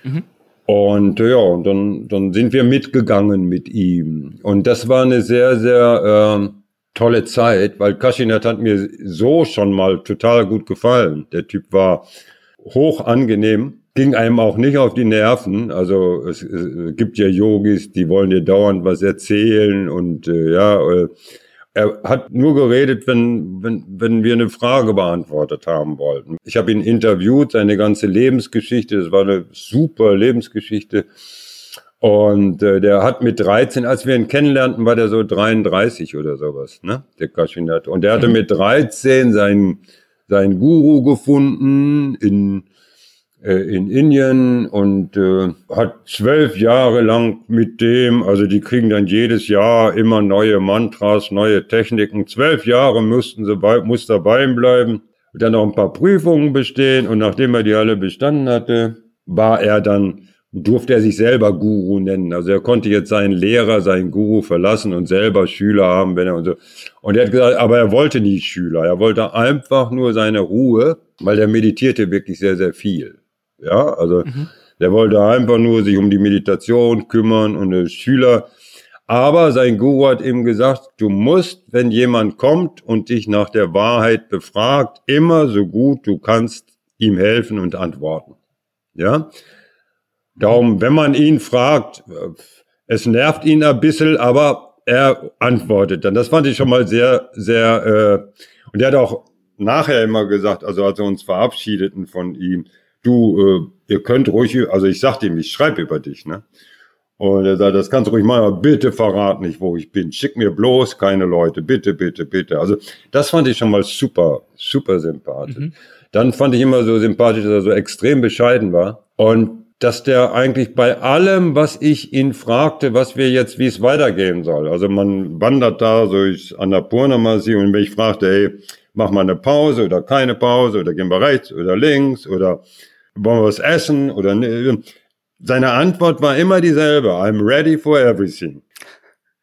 Speaker 1: Mhm. Und ja, und dann, dann sind wir mitgegangen mit ihm. Und das war eine sehr, sehr äh, tolle Zeit, weil Kashinat hat mir so schon mal total gut gefallen. Der Typ war hoch angenehm, ging einem auch nicht auf die Nerven. Also es, es gibt ja Yogis, die wollen dir dauernd was erzählen und äh, ja, äh, er hat nur geredet, wenn, wenn, wenn wir eine Frage beantwortet haben wollten. Ich habe ihn interviewt, seine ganze Lebensgeschichte, das war eine super Lebensgeschichte. Und äh, der hat mit 13, als wir ihn kennenlernten, war der so 33 oder sowas, ne? Der Kashinat. Und der hatte mit 13 seinen, seinen Guru gefunden in, in Indien und äh, hat zwölf Jahre lang mit dem, also die kriegen dann jedes Jahr immer neue Mantras, neue Techniken. Zwölf Jahre mussten sie bei, muss dabei bleiben, dann noch ein paar Prüfungen bestehen und nachdem er die alle bestanden hatte, war er dann durfte er sich selber Guru nennen. Also er konnte jetzt seinen Lehrer, seinen Guru verlassen und selber Schüler haben, wenn er und so. Und er hat gesagt, aber er wollte nie Schüler. Er wollte einfach nur seine Ruhe, weil er meditierte wirklich sehr, sehr viel. Ja, also mhm. der wollte einfach nur sich um die Meditation kümmern und der Schüler. Aber sein Guru hat ihm gesagt, du musst, wenn jemand kommt und dich nach der Wahrheit befragt, immer so gut du kannst ihm helfen und antworten. Ja, Darum, wenn man ihn fragt, es nervt ihn ein bisschen, aber er antwortet dann. Das fand ich schon mal sehr, sehr, äh, und er hat auch nachher immer gesagt, also als wir uns verabschiedeten von ihm, du, äh, ihr könnt ruhig, also ich sagte ihm, ich schreibe über dich, ne? Und er sagt, das kannst du ruhig machen, aber bitte verrat nicht, wo ich bin. Schick mir bloß keine Leute, bitte, bitte, bitte. Also das fand ich schon mal super, super sympathisch. Mhm. Dann fand ich immer so sympathisch, dass er so extrem bescheiden war. Und dass der eigentlich bei allem, was ich ihn fragte, was wir jetzt, wie es weitergehen soll. Also man wandert da durch Annapurna Masi und wenn ich fragte, hey, mach mal eine Pause oder keine Pause oder gehen wir rechts oder links oder wollen wir was essen oder ne, seine Antwort war immer dieselbe. I'm ready for everything.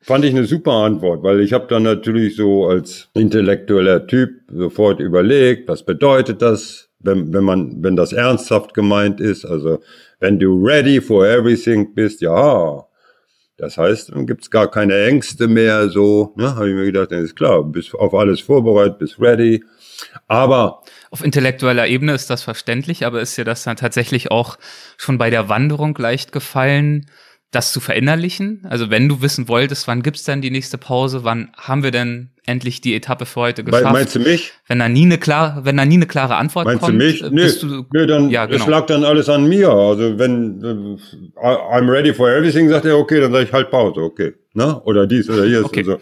Speaker 1: Fand ich eine super Antwort, weil ich habe dann natürlich so als intellektueller Typ sofort überlegt, was bedeutet das, wenn, wenn man, wenn das ernsthaft gemeint ist. Also wenn du ready for everything bist, ja, das heißt, dann gibt's gar keine Ängste mehr, so, ne, habe ich mir gedacht, dann ist klar, bist auf alles vorbereitet, bist ready. Aber
Speaker 3: auf intellektueller Ebene ist das verständlich, aber ist dir das dann tatsächlich auch schon bei der Wanderung leicht gefallen, das zu verinnerlichen? Also wenn du wissen wolltest, wann gibt's denn die nächste Pause, wann haben wir denn endlich die Etappe für heute geschafft?
Speaker 1: Meinst du mich?
Speaker 3: Wenn da nie eine klare, wenn da nie eine klare Antwort
Speaker 1: Meinst
Speaker 3: kommt,
Speaker 1: du mich? Nee, du, nee dann ja, genau. es lag dann alles an mir. Also wenn uh, I'm ready for everything, sagt er, okay, dann sage ich halt Pause, okay, ne? Oder dies oder hier okay. und so.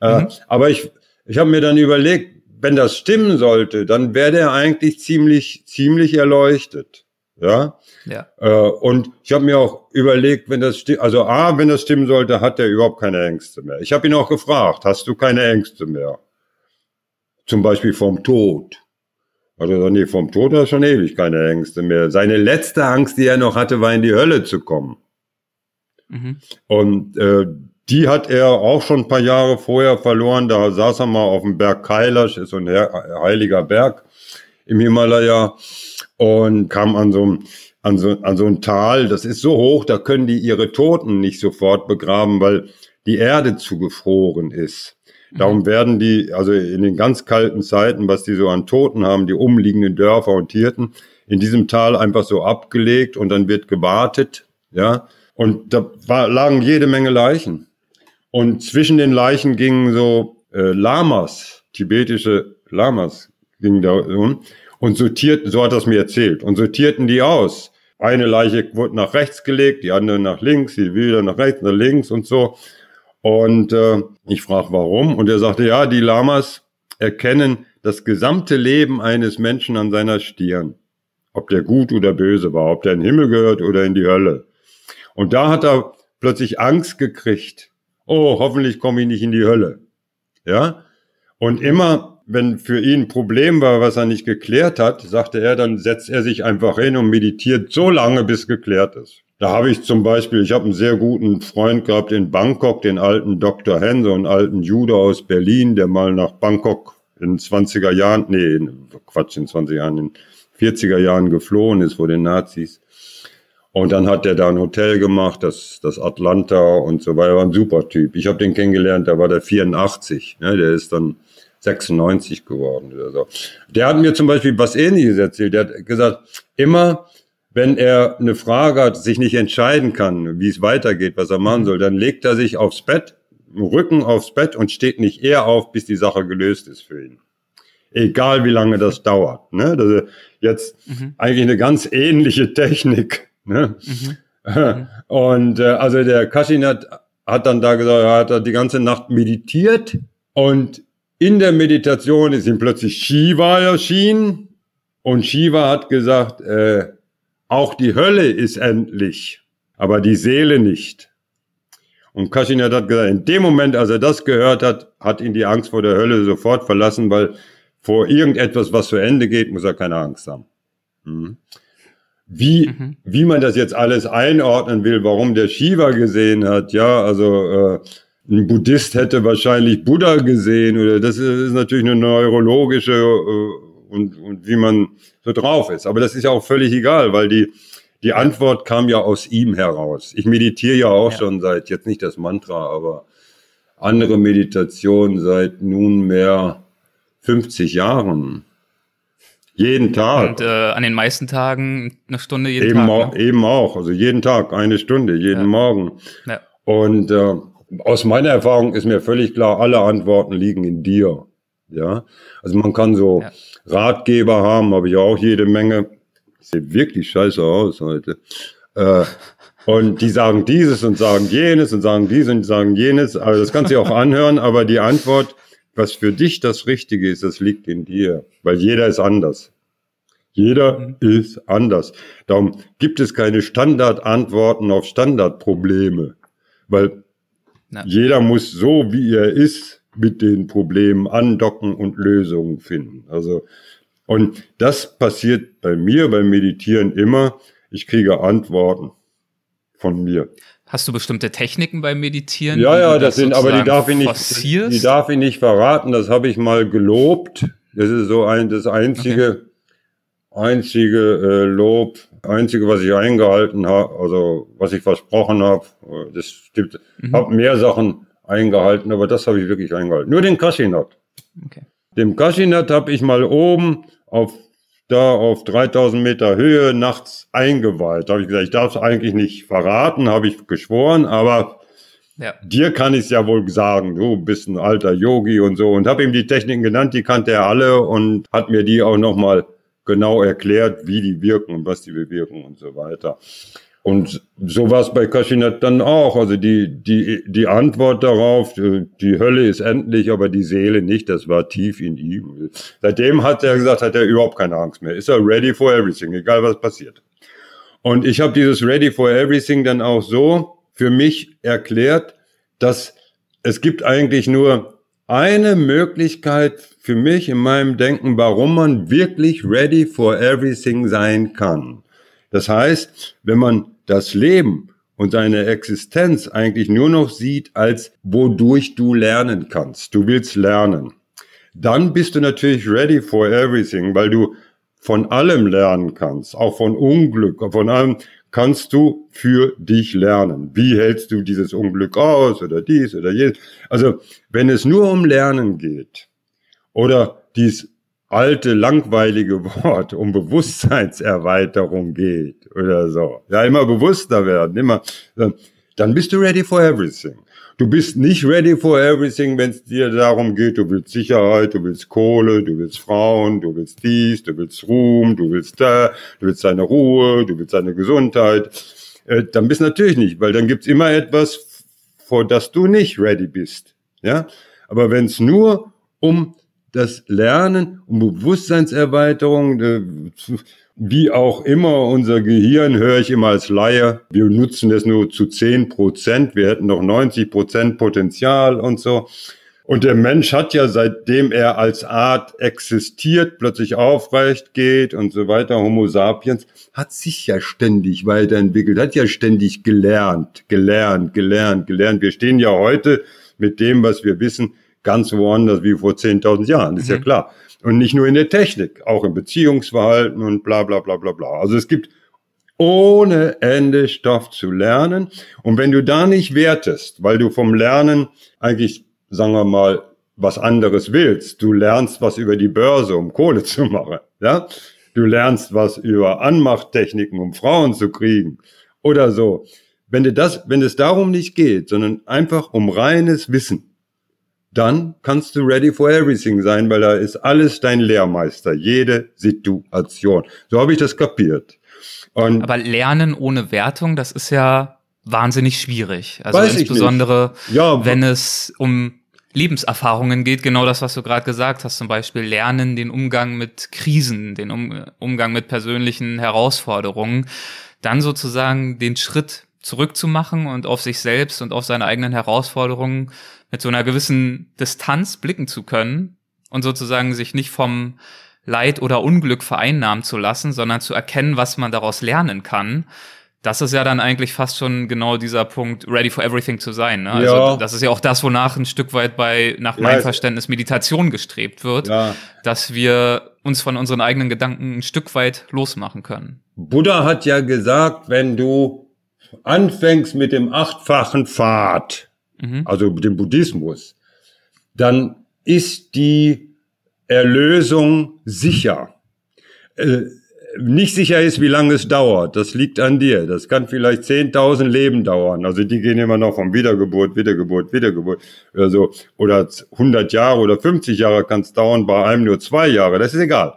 Speaker 1: Äh, mhm. aber ich ich habe mir dann überlegt, wenn das stimmen sollte, dann wäre der eigentlich ziemlich ziemlich erleuchtet. Ja.
Speaker 3: Ja.
Speaker 1: Äh, und ich habe mir auch überlegt, wenn das stimmt, also A, wenn das stimmen sollte, hat er überhaupt keine Ängste mehr. Ich habe ihn auch gefragt, hast du keine Ängste mehr? Zum Beispiel vom Tod. Also nee, vom Tod hat er schon ewig keine Ängste mehr. Seine letzte Angst, die er noch hatte, war in die Hölle zu kommen. Mhm. Und äh, die hat er auch schon ein paar Jahre vorher verloren. Da saß er mal auf dem Berg Kailash, ist so ein heiliger Berg im Himalaya und kam an so einem an so, an so ein Tal, das ist so hoch, da können die ihre Toten nicht sofort begraben, weil die Erde zugefroren ist. Darum mhm. werden die, also in den ganz kalten Zeiten, was die so an Toten haben, die umliegenden Dörfer und Hirten, in diesem Tal einfach so abgelegt und dann wird gewartet, ja. Und da war, lagen jede Menge Leichen. Und zwischen den Leichen gingen so äh, Lamas, tibetische Lamas, gingen da um und sortierten, so hat er es mir erzählt, und sortierten die aus. Eine Leiche wurde nach rechts gelegt, die andere nach links, die wieder nach rechts, nach links und so. Und äh, ich frage, warum? Und er sagte, ja, die Lamas erkennen das gesamte Leben eines Menschen an seiner Stirn. Ob der gut oder böse war, ob der in den Himmel gehört oder in die Hölle. Und da hat er plötzlich Angst gekriegt. Oh, hoffentlich komme ich nicht in die Hölle. Ja? Und immer wenn für ihn ein Problem war, was er nicht geklärt hat, sagte er, dann setzt er sich einfach hin und meditiert so lange, bis geklärt ist. Da habe ich zum Beispiel, ich habe einen sehr guten Freund gehabt in Bangkok, den alten Dr. Hense, einen alten Jude aus Berlin, der mal nach Bangkok in 20er Jahren, nee, Quatsch, in 20 Jahren, in 40er Jahren geflohen ist vor den Nazis. Und dann hat er da ein Hotel gemacht, das, das Atlanta und so weiter. War ein super Typ. Ich habe den kennengelernt, da war der 84. Ne, der ist dann 96 geworden oder so. Der hat mir zum Beispiel was Ähnliches erzählt. Der hat gesagt, immer wenn er eine Frage hat, sich nicht entscheiden kann, wie es weitergeht, was er machen soll, dann legt er sich aufs Bett, Rücken aufs Bett und steht nicht eher auf, bis die Sache gelöst ist für ihn. Egal wie lange das dauert. Ne? Das ist jetzt mhm. eigentlich eine ganz ähnliche Technik. Ne? Mhm. mhm. Und äh, also der Kashin hat, hat dann da gesagt, er hat da die ganze Nacht meditiert und in der Meditation ist ihm plötzlich Shiva erschienen und Shiva hat gesagt, äh, auch die Hölle ist endlich, aber die Seele nicht. Und Kaschinat hat gesagt, in dem Moment, als er das gehört hat, hat ihn die Angst vor der Hölle sofort verlassen, weil vor irgendetwas, was zu Ende geht, muss er keine Angst haben. Mhm. Wie, mhm. wie man das jetzt alles einordnen will, warum der Shiva gesehen hat, ja, also äh, ein Buddhist hätte wahrscheinlich Buddha gesehen oder das ist, natürlich eine neurologische äh, und, und wie man so drauf ist. Aber das ist ja auch völlig egal, weil die die Antwort kam ja aus ihm heraus. Ich meditiere ja auch ja. schon seit, jetzt nicht das Mantra, aber andere Meditation seit nunmehr 50 Jahren. Jeden Tag.
Speaker 3: Und äh, an den meisten Tagen eine Stunde jeden
Speaker 1: eben
Speaker 3: Tag.
Speaker 1: Auch, ne? Eben auch, also jeden Tag eine Stunde, jeden ja. Morgen. Ja. Und äh, aus meiner Erfahrung ist mir völlig klar, alle Antworten liegen in dir. Ja, also man kann so ja. Ratgeber haben, habe ich auch jede Menge sehe wirklich scheiße aus heute. Äh, und die sagen dieses und sagen jenes und sagen dies und sagen jenes. Also das kannst du auch anhören, aber die Antwort, was für dich das Richtige ist, das liegt in dir, weil jeder ist anders. Jeder mhm. ist anders. Darum gibt es keine Standardantworten auf Standardprobleme, weil Na. jeder muss so, wie er ist, mit den Problemen andocken und Lösungen finden. Also und das passiert bei mir beim Meditieren immer. Ich kriege Antworten von mir.
Speaker 3: Hast du bestimmte Techniken beim Meditieren?
Speaker 1: Ja, ja, das, das sind, aber die darf ich nicht, die darf ich nicht verraten. Das habe ich mal gelobt. Das ist so ein, das einzige, okay. einzige äh, Lob, einzige, was ich eingehalten habe, also was ich versprochen habe. Das stimmt. Mhm. Habe mehr Sachen eingehalten, aber das habe ich wirklich eingehalten. Nur den Kashinat. Okay. Dem Kashinat habe ich mal oben auf da auf 3000 Meter Höhe nachts eingeweiht. Da habe ich gesagt, ich darf es eigentlich nicht verraten, habe ich geschworen, aber ja. dir kann ich es ja wohl sagen, du bist ein alter Yogi und so. Und habe ihm die Techniken genannt, die kannte er alle und hat mir die auch nochmal genau erklärt, wie die wirken und was die bewirken und so weiter. Und so war es bei Kaschinat dann auch. Also die, die, die Antwort darauf, die Hölle ist endlich, aber die Seele nicht, das war tief in ihm. Seitdem hat er gesagt, hat er überhaupt keine Angst mehr. Ist er ready for everything, egal was passiert. Und ich habe dieses ready for everything dann auch so für mich erklärt, dass es gibt eigentlich nur eine Möglichkeit für mich in meinem Denken, warum man wirklich ready for everything sein kann. Das heißt, wenn man das Leben und deine Existenz eigentlich nur noch sieht als wodurch du lernen kannst. Du willst lernen. Dann bist du natürlich ready for everything, weil du von allem lernen kannst, auch von Unglück, von allem kannst du für dich lernen. Wie hältst du dieses Unglück aus oder dies oder jenes? Also, wenn es nur um Lernen geht oder dies alte, langweilige Wort um Bewusstseinserweiterung geht oder so. Ja, immer bewusster werden, immer. Dann bist du ready for everything. Du bist nicht ready for everything, wenn es dir darum geht, du willst Sicherheit, du willst Kohle, du willst Frauen, du willst dies, du willst Ruhm, du willst da, du willst deine Ruhe, du willst deine Gesundheit. Äh, dann bist du natürlich nicht, weil dann gibt's immer etwas, vor das du nicht ready bist. Ja, aber wenn es nur um das Lernen und Bewusstseinserweiterung, äh, wie auch immer, unser Gehirn höre ich immer als Laie. Wir nutzen das nur zu 10 Prozent. Wir hätten noch 90 Prozent Potenzial und so. Und der Mensch hat ja, seitdem er als Art existiert, plötzlich aufrecht geht und so weiter, Homo sapiens, hat sich ja ständig weiterentwickelt, hat ja ständig gelernt, gelernt, gelernt, gelernt. Wir stehen ja heute mit dem, was wir wissen, ganz woanders wie vor 10.000 Jahren, ist mhm. ja klar. Und nicht nur in der Technik, auch im Beziehungsverhalten und bla bla bla bla bla. Also es gibt ohne Ende Stoff zu lernen. Und wenn du da nicht wertest, weil du vom Lernen eigentlich, sagen wir mal, was anderes willst, du lernst was über die Börse, um Kohle zu machen, ja? Du lernst was über Anmachttechniken, um Frauen zu kriegen oder so. Wenn dir das, wenn es darum nicht geht, sondern einfach um reines Wissen, dann kannst du ready for everything sein, weil da ist alles dein Lehrmeister, jede Situation. So habe ich das kapiert.
Speaker 3: Und Aber Lernen ohne Wertung, das ist ja wahnsinnig schwierig. Also insbesondere, ja, wenn es um Lebenserfahrungen geht, genau das, was du gerade gesagt hast, zum Beispiel Lernen, den Umgang mit Krisen, den um Umgang mit persönlichen Herausforderungen, dann sozusagen den Schritt zurückzumachen und auf sich selbst und auf seine eigenen Herausforderungen mit so einer gewissen Distanz blicken zu können und sozusagen sich nicht vom Leid oder Unglück vereinnahmen zu lassen, sondern zu erkennen, was man daraus lernen kann. Das ist ja dann eigentlich fast schon genau dieser Punkt, ready for everything zu sein. Ne? Also ja. das ist ja auch das, wonach ein Stück weit bei, nach meinem Verständnis, Meditation gestrebt wird, ja. dass wir uns von unseren eigenen Gedanken ein Stück weit losmachen können.
Speaker 1: Buddha hat ja gesagt, wenn du anfängst mit dem achtfachen Pfad, mhm. also dem Buddhismus, dann ist die Erlösung sicher. Äh, nicht sicher ist, wie lange es dauert. Das liegt an dir. Das kann vielleicht 10.000 Leben dauern. Also die gehen immer noch von Wiedergeburt, Wiedergeburt, Wiedergeburt oder so. Oder 100 Jahre oder 50 Jahre kann es dauern, bei einem nur zwei Jahre. Das ist egal.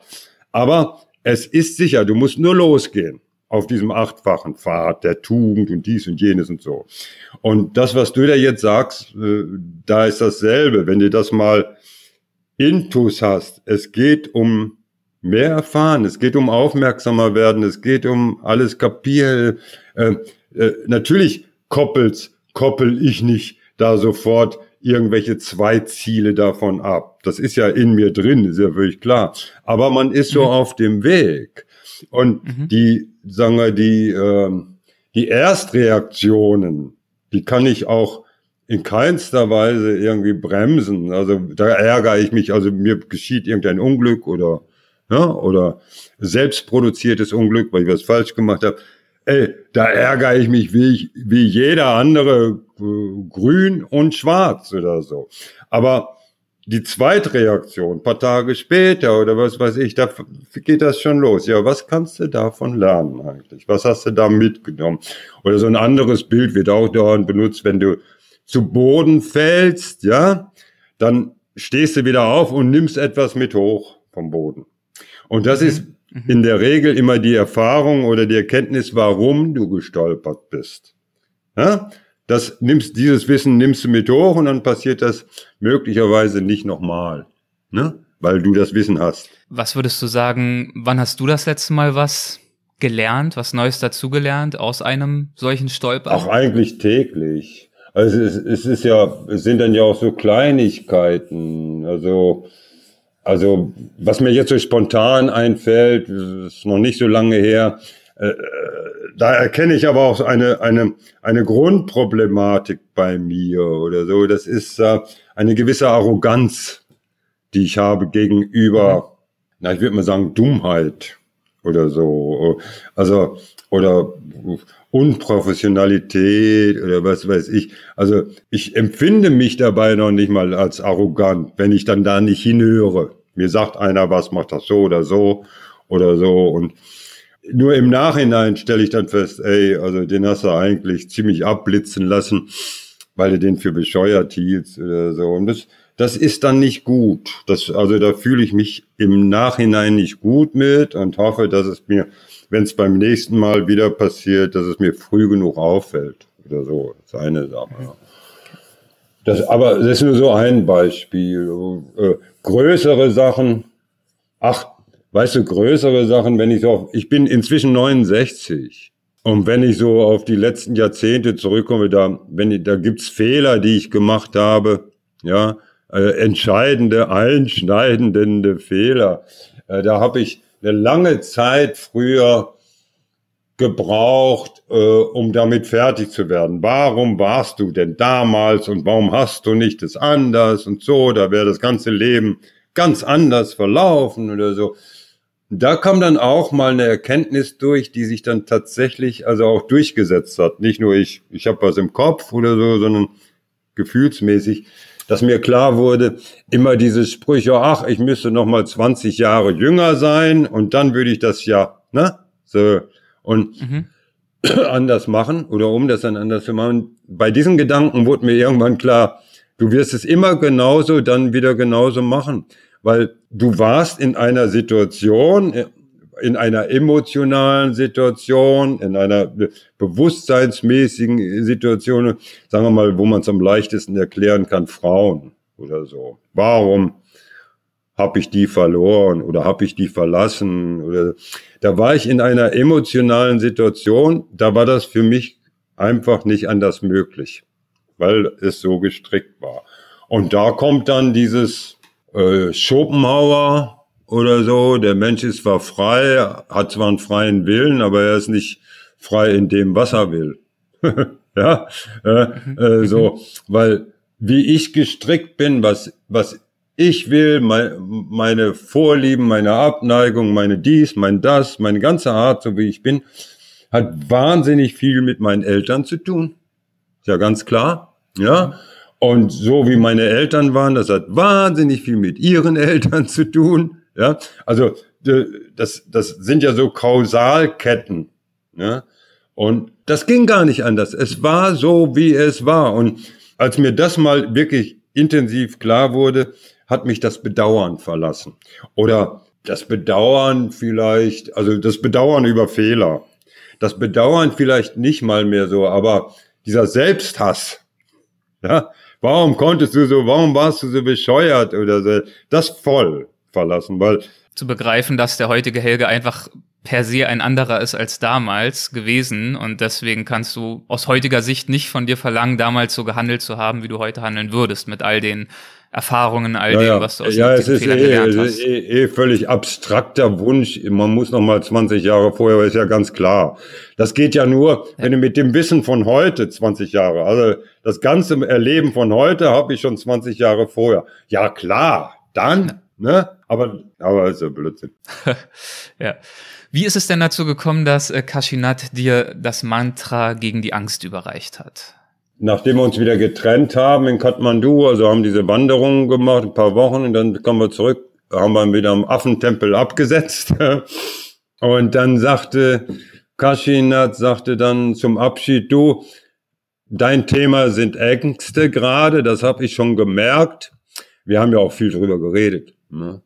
Speaker 1: Aber es ist sicher, du musst nur losgehen auf diesem achtfachen Pfad der Tugend und dies und jenes und so. Und das, was du da jetzt sagst, äh, da ist dasselbe. Wenn du das mal intus hast, es geht um mehr erfahren, es geht um aufmerksamer werden, es geht um alles kapieren. Äh, äh, natürlich koppelt's, koppel ich nicht da sofort irgendwelche zwei Ziele davon ab. Das ist ja in mir drin, ist ja völlig klar. Aber man ist so mhm. auf dem Weg. Und mhm. die, sagen wir, die, äh, die Erstreaktionen, die kann ich auch in keinster Weise irgendwie bremsen. Also da ärgere ich mich, also mir geschieht irgendein Unglück oder ja, oder selbstproduziertes Unglück, weil ich was falsch gemacht habe. Ey, da ärgere ich mich wie, ich, wie jeder andere äh, grün und schwarz oder so. Aber die Zweitreaktion, paar Tage später oder was weiß ich, da geht das schon los. Ja, was kannst du davon lernen eigentlich? Was hast du da mitgenommen? Oder so ein anderes Bild wird auch dauernd benutzt, wenn du zu Boden fällst, ja, dann stehst du wieder auf und nimmst etwas mit hoch vom Boden. Und das mhm. ist mhm. in der Regel immer die Erfahrung oder die Erkenntnis, warum du gestolpert bist. Ja? Das nimmst, dieses Wissen nimmst du mit hoch und dann passiert das möglicherweise nicht nochmal. Ne? Weil du das Wissen hast.
Speaker 3: Was würdest du sagen, wann hast du das letzte Mal was gelernt, was Neues dazugelernt aus einem solchen Stolper?
Speaker 1: Auch eigentlich täglich. Also es, es ist ja, es sind dann ja auch so Kleinigkeiten. Also also, was mir jetzt so spontan einfällt, ist noch nicht so lange her, äh, da erkenne ich aber auch eine, eine, eine Grundproblematik bei mir oder so. Das ist äh, eine gewisse Arroganz, die ich habe gegenüber, na, ich würde mal sagen, Dummheit oder so. Also, oder Unprofessionalität oder was weiß ich. Also ich empfinde mich dabei noch nicht mal als arrogant, wenn ich dann da nicht hinhöre. Mir sagt einer was, macht das so oder so oder so und nur im Nachhinein stelle ich dann fest, ey, also den hast du eigentlich ziemlich abblitzen lassen, weil du den für bescheuert hielst oder so. Und das, das ist dann nicht gut. Das, also da fühle ich mich im Nachhinein nicht gut mit und hoffe, dass es mir, wenn es beim nächsten Mal wieder passiert, dass es mir früh genug auffällt oder so. Das ist eine Sache. Das, aber das ist nur so ein Beispiel. Äh, größere Sachen, ach, weißt du, größere Sachen, wenn ich so, ich bin inzwischen 69. Und wenn ich so auf die letzten Jahrzehnte zurückkomme, da, wenn ich, da gibt's Fehler, die ich gemacht habe, ja, äh, entscheidende, einschneidende Fehler. Äh, da habe ich eine lange Zeit früher gebraucht, äh, um damit fertig zu werden. Warum warst du denn damals und warum hast du nicht das anders und so? Da wäre das ganze Leben ganz anders verlaufen oder so. Da kam dann auch mal eine Erkenntnis durch, die sich dann tatsächlich also auch durchgesetzt hat. Nicht nur ich, ich habe was im Kopf oder so, sondern gefühlsmäßig, dass mir klar wurde, immer diese Sprüche, ach, ich müsste noch mal 20 Jahre jünger sein und dann würde ich das ja, ne? So, und mhm. anders machen oder um das dann anders zu machen. Bei diesen Gedanken wurde mir irgendwann klar, du wirst es immer genauso dann wieder genauso machen, weil du warst in einer Situation, in einer emotionalen Situation, in einer bewusstseinsmäßigen Situation, sagen wir mal, wo man es am leichtesten erklären kann, Frauen. oder so. Warum habe ich die verloren oder habe ich die verlassen oder da war ich in einer emotionalen Situation, da war das für mich einfach nicht anders möglich, weil es so gestrickt war. Und da kommt dann dieses äh, Schopenhauer oder so, der Mensch ist zwar frei, hat zwar einen freien Willen, aber er ist nicht frei in dem, was er will. ja, äh, äh, so, weil wie ich gestrickt bin, was, was ich will, mein, meine Vorlieben, meine Abneigung, meine dies, mein das, meine ganze Art, so wie ich bin, hat wahnsinnig viel mit meinen Eltern zu tun. Ist ja ganz klar. Ja. Und so wie meine Eltern waren, das hat wahnsinnig viel mit ihren Eltern zu tun. Ja. Also, das, das sind ja so Kausalketten. Ja. Und das ging gar nicht anders. Es war so, wie es war. Und als mir das mal wirklich intensiv klar wurde, hat mich das Bedauern verlassen. Oder das Bedauern vielleicht, also das Bedauern über Fehler. Das Bedauern vielleicht nicht mal mehr so, aber dieser Selbsthass. Ja, warum konntest du so, warum warst du so bescheuert oder so, das voll verlassen, weil
Speaker 3: zu begreifen, dass der heutige Helge einfach per se ein anderer ist als damals gewesen und deswegen kannst du aus heutiger Sicht nicht von dir verlangen, damals so gehandelt zu haben, wie du heute handeln würdest mit all den Erfahrungen, all
Speaker 1: ja,
Speaker 3: dem, was du
Speaker 1: aus ja, es ist Fehlern eh, gelernt hast. Eh, eh völlig abstrakter Wunsch. Man muss noch mal 20 Jahre vorher, ist ja ganz klar. Das geht ja nur, ja. wenn du mit dem Wissen von heute 20 Jahre, also das ganze Erleben von heute habe ich schon 20 Jahre vorher. Ja klar, dann, ne? Aber, aber ist ja Blödsinn.
Speaker 3: ja. Wie ist es denn dazu gekommen, dass äh, Kashinat dir das Mantra gegen die Angst überreicht hat?
Speaker 1: nachdem wir uns wieder getrennt haben in Kathmandu, also haben diese Wanderungen gemacht, ein paar Wochen, und dann kommen wir zurück, haben wir wieder am Affentempel abgesetzt. und dann sagte Kashinath, sagte dann zum Abschied, du, dein Thema sind Ängste gerade, das habe ich schon gemerkt. Wir haben ja auch viel drüber geredet. Ne?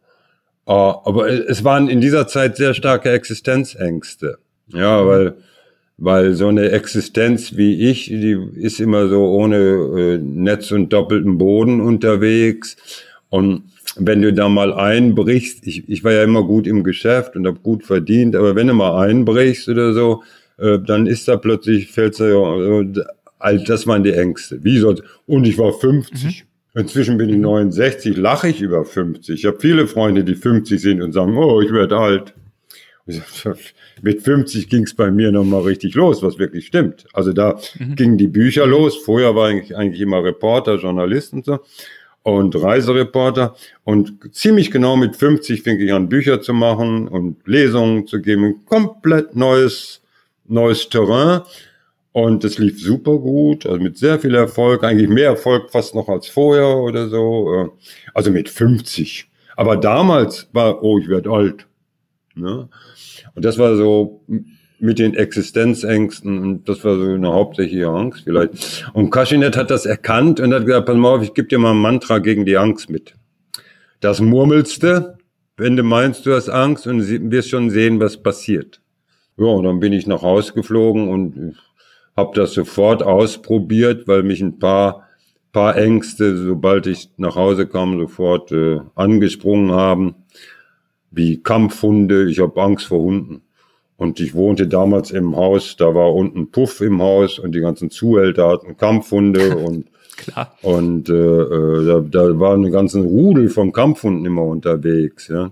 Speaker 1: Ah, aber es waren in dieser Zeit sehr starke Existenzängste. Ja, weil weil so eine Existenz wie ich, die ist immer so ohne äh, Netz und doppelten Boden unterwegs. Und wenn du da mal einbrichst, ich, ich war ja immer gut im Geschäft und habe gut verdient, aber wenn du mal einbrichst oder so, äh, dann ist da plötzlich, fällt so, äh, das waren die Ängste. Wie sonst? Und ich war 50. Mhm. Inzwischen bin ich 69, lache ich über 50. Ich habe viele Freunde, die 50 sind und sagen, oh, ich werde alt. Mit 50 ging es bei mir nochmal richtig los, was wirklich stimmt. Also da mhm. gingen die Bücher los. Vorher war ich eigentlich immer Reporter, Journalist und so und Reisereporter. Und ziemlich genau mit 50 fing ich an, Bücher zu machen und Lesungen zu geben. Komplett neues, neues Terrain. Und es lief super gut, also mit sehr viel Erfolg, eigentlich mehr Erfolg fast noch als vorher oder so. Also mit 50. Aber damals war, oh, ich werde alt. Ne? Und das war so mit den Existenzängsten und das war so eine hauptsächliche Angst vielleicht. Und Kaschinet hat das erkannt und hat gesagt, pass mal auf, ich gebe dir mal ein Mantra gegen die Angst mit. Das murmelste, wenn du meinst, du hast Angst und wirst schon sehen, was passiert. Ja, und dann bin ich nach Hause geflogen und habe das sofort ausprobiert, weil mich ein paar paar Ängste, sobald ich nach Hause kam, sofort äh, angesprungen haben wie Kampfhunde. Ich habe Angst vor Hunden. Und ich wohnte damals im Haus, da war unten Puff im Haus und die ganzen Zuhälter hatten Kampfhunde und Klar. und äh, äh, da, da waren eine ganzen Rudel von Kampfhunden immer unterwegs. Ja.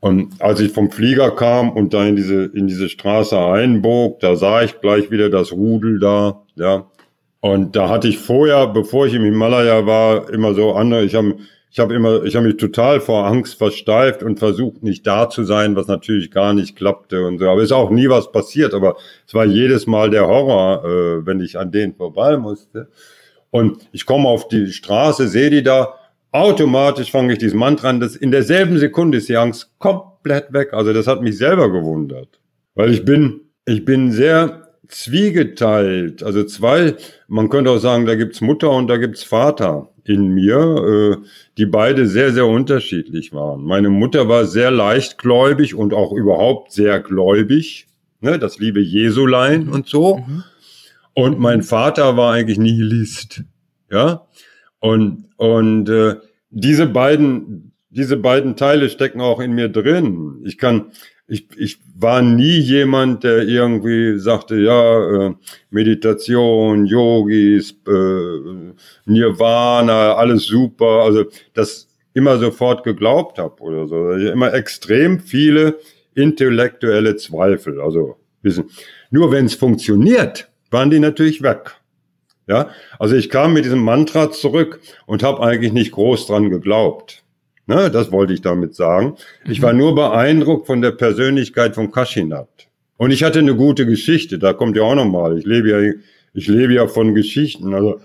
Speaker 1: Und als ich vom Flieger kam und da in diese in diese Straße einbog, da sah ich gleich wieder das Rudel da, ja. Und da hatte ich vorher, bevor ich im Himalaya war, immer so andere. Ich habe ich habe immer, ich habe mich total vor Angst versteift und versucht nicht da zu sein, was natürlich gar nicht klappte und so. Aber ist auch nie was passiert. Aber es war jedes Mal der Horror, äh, wenn ich an denen vorbei musste. Und ich komme auf die Straße, sehe die da, automatisch fange ich dieses Mantra an. Das in derselben Sekunde ist die Angst komplett weg. Also das hat mich selber gewundert, weil ich bin, ich bin sehr zwiegeteilt. Also zwei, man könnte auch sagen, da gibt's Mutter und da gibt's Vater in mir, äh, die beide sehr, sehr unterschiedlich waren. Meine Mutter war sehr leichtgläubig und auch überhaupt sehr gläubig, ne, das liebe Jesulein und so. Mhm. Und mein Vater war eigentlich Nihilist, ja. Und, und äh, diese beiden, diese beiden Teile stecken auch in mir drin. Ich kann, ich, ich war nie jemand, der irgendwie sagte, ja, äh, Meditation, Yogis, äh, Nirvana, alles super. Also das immer sofort geglaubt habe oder so. Also immer extrem viele intellektuelle Zweifel. Also wissen. Nur wenn es funktioniert, waren die natürlich weg. Ja, also ich kam mit diesem Mantra zurück und habe eigentlich nicht groß dran geglaubt. Ne, das wollte ich damit sagen. Ich war mhm. nur beeindruckt von der Persönlichkeit von Kaschinat. Und ich hatte eine gute Geschichte, da kommt ja auch nochmal. Ich lebe ja, ich lebe ja von Geschichten. Also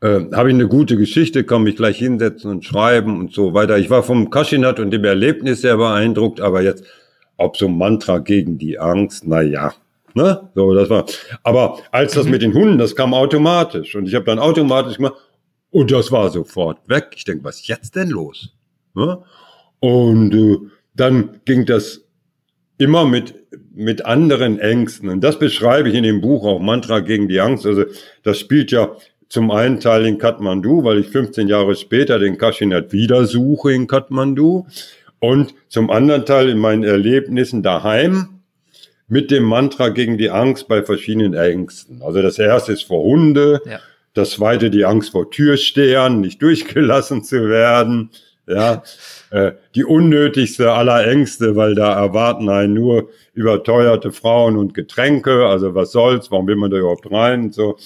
Speaker 1: äh, habe ich eine gute Geschichte, kann mich gleich hinsetzen und schreiben und so weiter. Ich war vom Kaschinat und dem Erlebnis sehr beeindruckt, aber jetzt, ob so ein Mantra gegen die Angst, na ja, ne? So, das war. Aber als das mhm. mit den Hunden, das kam automatisch und ich habe dann automatisch gemacht und das war sofort weg. Ich denke, was ist jetzt denn los? Ne? Und äh, dann ging das immer mit, mit anderen Ängsten. Und das beschreibe ich in dem Buch auch, Mantra gegen die Angst. Also das spielt ja zum einen Teil in Kathmandu, weil ich 15 Jahre später den Kashinat wieder suche in Kathmandu. Und zum anderen Teil in meinen Erlebnissen daheim mit dem Mantra gegen die Angst bei verschiedenen Ängsten. Also das erste ist vor Hunde, ja. das zweite die Angst vor Türstehern, nicht durchgelassen zu werden ja, äh, die unnötigste aller Ängste, weil da erwarten einen nur überteuerte Frauen und Getränke, also was soll's, warum will man da überhaupt rein und so.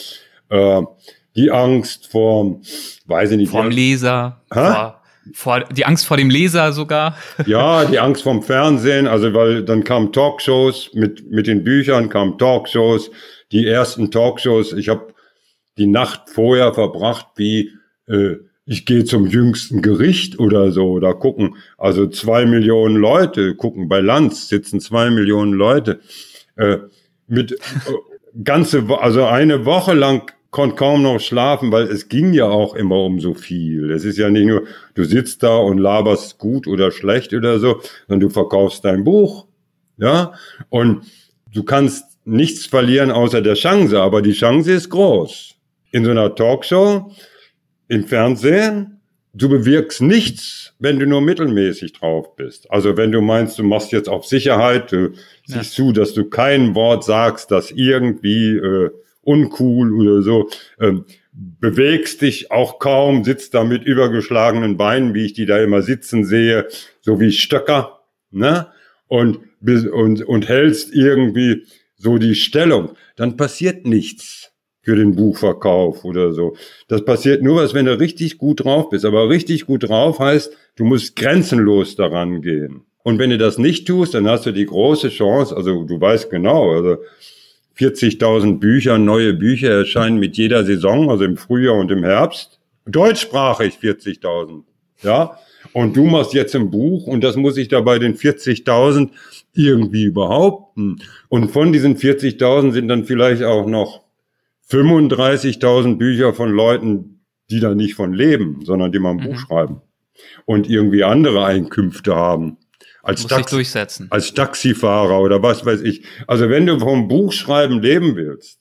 Speaker 1: Äh, die Angst vor, weiß ich nicht.
Speaker 3: Vom Leser, vor, vor, die Angst vor dem Leser sogar.
Speaker 1: Ja, die Angst vom Fernsehen, also weil dann kamen Talkshows mit, mit den Büchern, kamen Talkshows, die ersten Talkshows, ich habe die Nacht vorher verbracht, wie äh, ich gehe zum jüngsten Gericht oder so, da gucken, also zwei Millionen Leute gucken, bei Lanz sitzen zwei Millionen Leute, äh, mit äh, ganze, also eine Woche lang konnte kaum noch schlafen, weil es ging ja auch immer um so viel. Es ist ja nicht nur, du sitzt da und laberst gut oder schlecht oder so, sondern du verkaufst dein Buch, ja, und du kannst nichts verlieren außer der Chance, aber die Chance ist groß. In so einer Talkshow im Fernsehen, du bewirkst nichts, wenn du nur mittelmäßig drauf bist. Also wenn du meinst, du machst jetzt auf Sicherheit, du ja. siehst zu, dass du kein Wort sagst, das irgendwie äh, uncool oder so, ähm, bewegst dich auch kaum, sitzt da mit übergeschlagenen Beinen, wie ich die da immer sitzen sehe, so wie Stöcker, ne? Und, und, und hältst irgendwie so die Stellung, dann passiert nichts für den Buchverkauf oder so. Das passiert nur was, wenn du richtig gut drauf bist. Aber richtig gut drauf heißt, du musst grenzenlos daran gehen. Und wenn du das nicht tust, dann hast du die große Chance, also du weißt genau, also 40.000 Bücher, neue Bücher erscheinen mit jeder Saison, also im Frühjahr und im Herbst. Deutschsprachig 40.000. Ja. Und du machst jetzt ein Buch und das muss ich da bei den 40.000 irgendwie behaupten. Und von diesen 40.000 sind dann vielleicht auch noch 35.000 Bücher von Leuten, die da nicht von leben, sondern die mal ein mhm. Buch schreiben und irgendwie andere Einkünfte haben.
Speaker 3: Als, Taxi, durchsetzen.
Speaker 1: als Taxifahrer oder was weiß ich. Also wenn du vom Buchschreiben leben willst,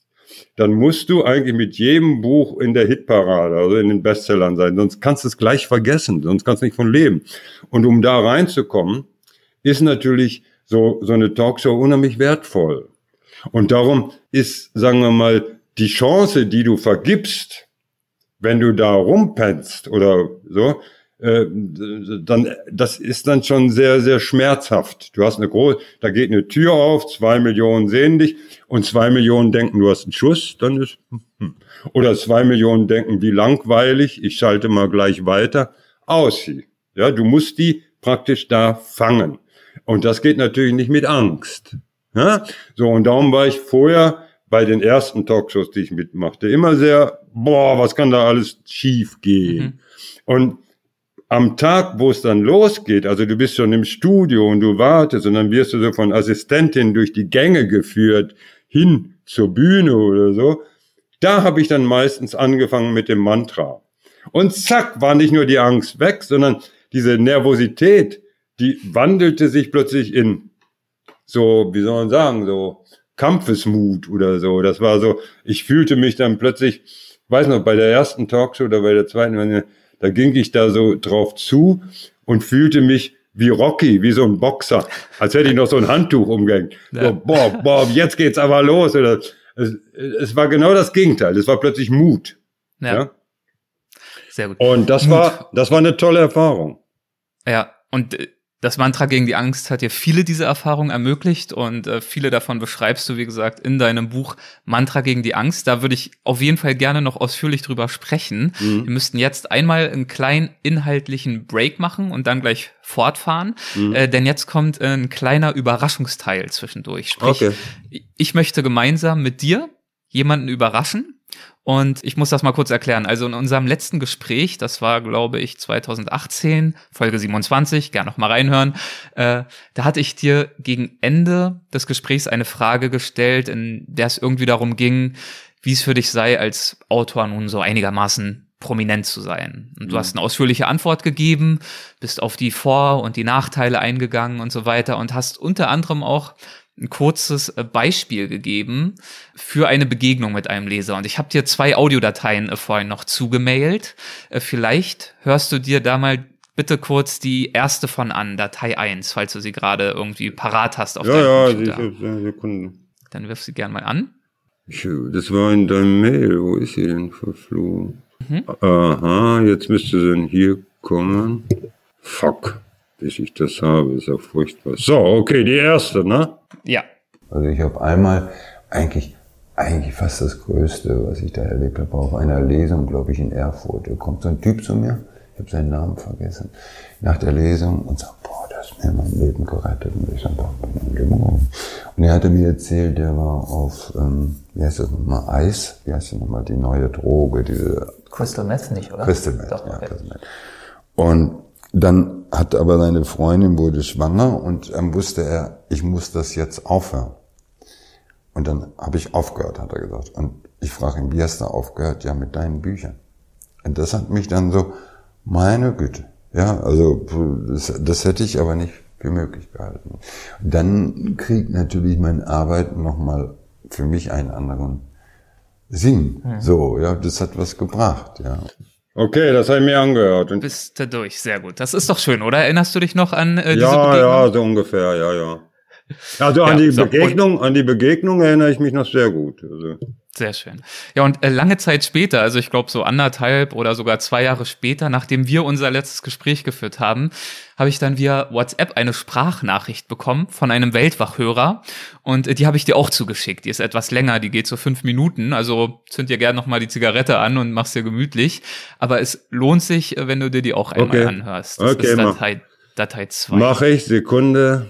Speaker 1: dann musst du eigentlich mit jedem Buch in der Hitparade, also in den Bestsellern sein, sonst kannst du es gleich vergessen, sonst kannst du nicht von leben. Und um da reinzukommen, ist natürlich so, so eine Talkshow unheimlich wertvoll. Und darum ist, sagen wir mal, die Chance, die du vergibst, wenn du da rumpennst oder so, äh, dann das ist dann schon sehr sehr schmerzhaft. Du hast eine große, da geht eine Tür auf, zwei Millionen sehen dich und zwei Millionen denken, du hast einen Schuss, dann ist hm. oder zwei Millionen denken, wie langweilig, ich schalte mal gleich weiter, aus sie. Ja, du musst die praktisch da fangen und das geht natürlich nicht mit Angst. Ja? So und darum war ich vorher bei den ersten Talkshows, die ich mitmachte, immer sehr, boah, was kann da alles schief gehen? Mhm. Und am Tag, wo es dann losgeht, also du bist schon im Studio und du wartest und dann wirst du so von Assistentin durch die Gänge geführt, hin zur Bühne oder so, da habe ich dann meistens angefangen mit dem Mantra. Und zack, war nicht nur die Angst weg, sondern diese Nervosität, die wandelte sich plötzlich in so, wie soll man sagen, so Kampfesmut oder so. Das war so, ich fühlte mich dann plötzlich weiß noch, bei der ersten Talkshow oder bei der zweiten, da ging ich da so drauf zu und fühlte mich wie Rocky, wie so ein Boxer, als hätte ich noch so ein Handtuch umgehängt. Ja. So, boah, boah, jetzt geht's aber los. Oder, es, es war genau das Gegenteil. Es war plötzlich Mut. Ja. ja? Sehr gut. Und das Mut. war, das war eine tolle Erfahrung.
Speaker 3: Ja, und äh, das Mantra gegen die Angst hat dir viele dieser Erfahrungen ermöglicht und äh, viele davon beschreibst du, wie gesagt, in deinem Buch Mantra gegen die Angst. Da würde ich auf jeden Fall gerne noch ausführlich drüber sprechen. Mhm. Wir müssten jetzt einmal einen kleinen inhaltlichen Break machen und dann gleich fortfahren, mhm. äh, denn jetzt kommt ein kleiner Überraschungsteil zwischendurch. Sprich, okay. ich möchte gemeinsam mit dir jemanden überraschen und ich muss das mal kurz erklären. Also in unserem letzten Gespräch, das war, glaube ich, 2018, Folge 27, gern noch mal reinhören, äh, da hatte ich dir gegen Ende des Gesprächs eine Frage gestellt, in der es irgendwie darum ging, wie es für dich sei, als Autor nun so einigermaßen prominent zu sein. Und du hast eine ausführliche Antwort gegeben, bist auf die Vor- und die Nachteile eingegangen und so weiter und hast unter anderem auch ein kurzes äh, Beispiel gegeben für eine Begegnung mit einem Leser. Und ich habe dir zwei Audiodateien äh, vorhin noch zugemailt. Äh, vielleicht hörst du dir da mal bitte kurz die erste von an, Datei 1, falls du sie gerade irgendwie parat hast auf ja, deinem ja, Computer. Ja, Sekunde. Dann wirf sie gern mal an.
Speaker 1: Das war in deinem Mail. Wo ist sie denn verflogen? Mhm. Aha, jetzt müsste sie denn hier kommen. Fuck bis ich das habe, ist ja furchtbar. So, okay, die erste, ne?
Speaker 3: Ja.
Speaker 4: Also ich habe einmal eigentlich eigentlich fast das Größte, was ich da erlebt habe, auf einer Lesung, glaube ich, in Erfurt. Da kommt so ein Typ zu mir, ich habe seinen Namen vergessen, nach der Lesung und sagt, boah, das ist mir mein Leben gerettet. Und ich sage, boah, mein Leben Und er hatte mir erzählt, der war auf, ähm, wie heißt das nochmal, Eis, wie heißt das nochmal, die neue Droge, diese...
Speaker 3: Crystal Meth nicht, oder?
Speaker 4: Crystal Meth, Doch, ja, okay. Crystal Meth. Und dann hat aber seine Freundin wurde schwanger und dann wusste er, ich muss das jetzt aufhören. Und dann habe ich aufgehört, hat er gesagt. Und ich frage ihn, wie hast du aufgehört? Ja, mit deinen Büchern. Und das hat mich dann so, meine Güte. Ja, also das, das hätte ich aber nicht für möglich gehalten. Dann kriegt natürlich mein Arbeiten nochmal für mich einen anderen Sinn. Mhm. So, ja, das hat was gebracht, ja.
Speaker 1: Okay, das habe ich mir angehört.
Speaker 3: Und Bist du durch, sehr gut. Das ist doch schön, oder? Erinnerst du dich noch an äh, diese
Speaker 1: ja, Begegnung? Ja, so ungefähr, ja, ja. Also an ja, die so, Begegnung, an die Begegnung erinnere ich mich noch sehr gut. Also.
Speaker 3: Sehr schön. Ja, und äh, lange Zeit später, also ich glaube so anderthalb oder sogar zwei Jahre später, nachdem wir unser letztes Gespräch geführt haben, habe ich dann via WhatsApp eine Sprachnachricht bekommen von einem Weltwachhörer und äh, die habe ich dir auch zugeschickt. Die ist etwas länger, die geht so fünf Minuten, also zünd dir gerne nochmal die Zigarette an und mach's dir gemütlich. Aber es lohnt sich, äh, wenn du dir die auch einmal okay. anhörst.
Speaker 1: Das okay, ist Datei, Datei 2. Mach ich, Sekunde.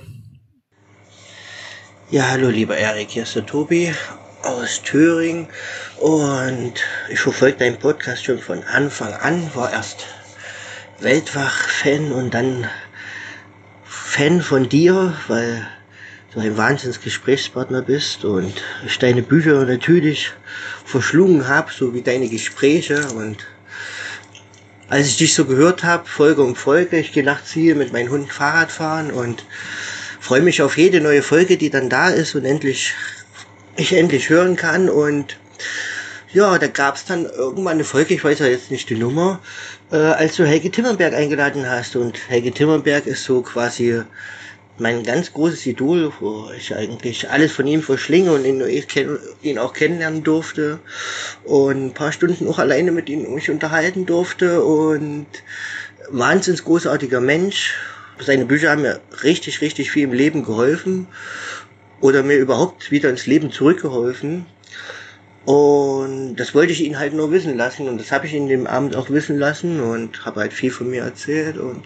Speaker 5: Ja, hallo lieber Erik, hier ist der Tobi aus Thüringen. Und ich verfolge deinen Podcast schon von Anfang an, war erst Weltwach-Fan und dann Fan von dir, weil du ein Wahnsinns-Gesprächspartner bist und ich deine Bücher natürlich verschlungen habe, so wie deine Gespräche. Und als ich dich so gehört habe, Folge um Folge, ich gehe nachts hier mit meinem Hund Fahrrad fahren und freue mich auf jede neue Folge, die dann da ist und endlich ich endlich hören kann. Und ja, da gab es dann irgendwann eine Folge, ich weiß ja jetzt nicht die Nummer, äh, als du Helge Timmerberg eingeladen hast. Und Helge Timmerberg ist so quasi mein ganz großes Idol, wo ich eigentlich alles von ihm verschlinge und ihn, ihn auch kennenlernen durfte und ein paar Stunden auch alleine mit ihm mich unterhalten durfte und wahnsinns großartiger Mensch. Seine Bücher haben mir richtig, richtig viel im Leben geholfen oder mir überhaupt wieder ins Leben zurückgeholfen. Und das wollte ich ihn halt nur wissen lassen und das habe ich ihn dem Abend auch wissen lassen und habe halt viel von mir erzählt und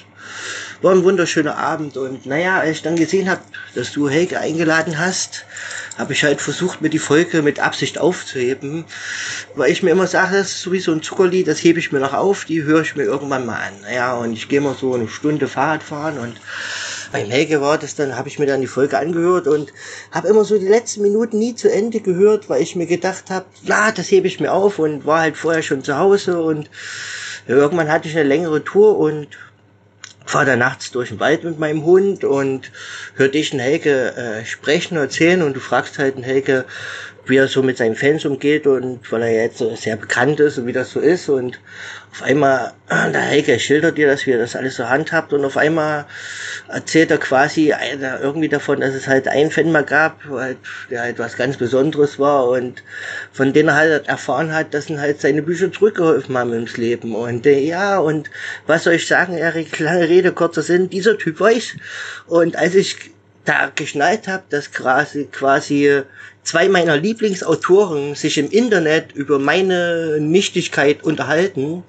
Speaker 5: war ein wunderschöner Abend und naja, als ich dann gesehen habe, dass du Helge eingeladen hast, habe ich halt versucht, mir die Folge mit Absicht aufzuheben, weil ich mir immer sage, das ist sowieso ein Zuckerli, das hebe ich mir noch auf, die höre ich mir irgendwann mal an. Naja, und ich gehe mal so eine Stunde Fahrrad fahren und beim Helge war das dann, habe ich mir dann die Folge angehört und habe immer so die letzten Minuten nie zu Ende gehört, weil ich mir gedacht habe, ja, das hebe ich mir auf und war halt vorher schon zu Hause und irgendwann hatte ich eine längere Tour und fahre da nachts durch den Wald mit meinem Hund und hör dich einen Helge äh, sprechen, erzählen und du fragst halt einen Helge, wie er so mit seinen Fans umgeht und weil er jetzt so sehr bekannt ist und wie das so ist und auf einmal, der Helge schildert dir das, wie das alles so handhabt und auf einmal erzählt er quasi irgendwie davon, dass es halt einen Fan mal gab, der halt was ganz Besonderes war und von denen er halt erfahren hat, dass ihn halt seine Bücher zurückgeholfen haben ins Leben und äh, ja und was soll ich sagen, Erik, lange Rede, kurzer Sinn, dieser Typ war ich und als ich da geschnallt habe, dass quasi, quasi zwei meiner Lieblingsautoren sich im Internet über meine Nichtigkeit unterhalten,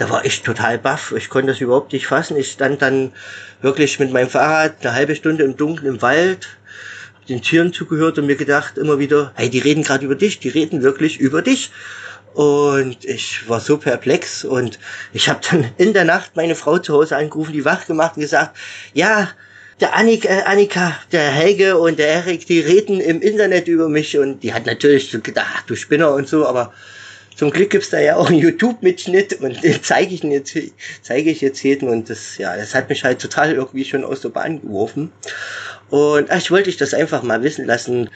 Speaker 5: da war ich total baff. Ich konnte das überhaupt nicht fassen. Ich stand dann wirklich mit meinem Fahrrad eine halbe Stunde im Dunkeln im Wald, hab den Tieren zugehört und mir gedacht immer wieder, hey, die reden gerade über dich, die reden wirklich über dich. Und ich war so perplex und ich habe dann in der Nacht meine Frau zu Hause angerufen, die wach gemacht und gesagt, ja, der Annika, äh, Annika, der Helge und der Erik, die reden im Internet über mich und die hat natürlich so gedacht, ach, du Spinner und so, aber zum Glück gibt's da ja auch einen YouTube-Mitschnitt und den zeige ich jetzt, zeige ich jetzt jedem und das, ja, das hat mich halt total irgendwie schon aus der Bahn geworfen. Und ach, ich wollte ich das einfach mal wissen lassen.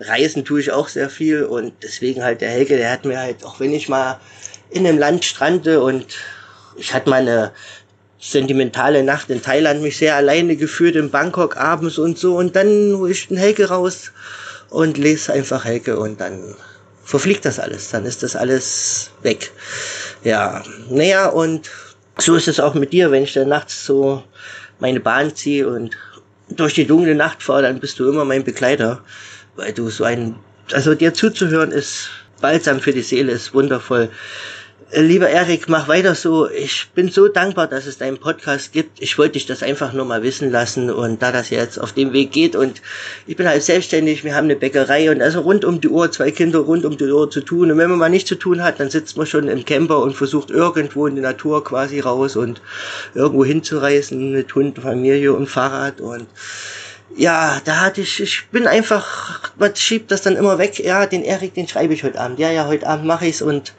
Speaker 5: Reisen tue ich auch sehr viel und deswegen halt der Helge, der hat mir halt, auch wenn ich mal in einem Land strande und ich hatte mal eine sentimentale Nacht in Thailand mich sehr alleine geführt in Bangkok abends und so und dann hole ich den Helge raus und lese einfach Helge und dann verfliegt das alles, dann ist das alles weg. Ja, naja und so ist es auch mit dir, wenn ich dann nachts so meine Bahn ziehe und durch die dunkle Nacht fahre, dann bist du immer mein Begleiter, weil du so ein, also dir zuzuhören ist balsam für die Seele, ist wundervoll. Lieber Erik, mach weiter so. Ich bin so dankbar, dass es deinen Podcast gibt. Ich wollte dich das einfach nur mal wissen lassen und da das jetzt auf dem Weg geht. Und ich bin halt selbstständig, wir haben eine Bäckerei und also rund um die Uhr, zwei Kinder rund um die Uhr zu tun. Und wenn man mal nichts zu tun hat, dann sitzt man schon im Camper und versucht irgendwo in die Natur quasi raus und irgendwo hinzureisen mit Hund, Familie und Fahrrad. Und ja, da hatte ich, ich bin einfach, man schiebt das dann immer weg, ja, den Erik, den schreibe ich heute Abend, ja, ja, heute Abend mache ich's und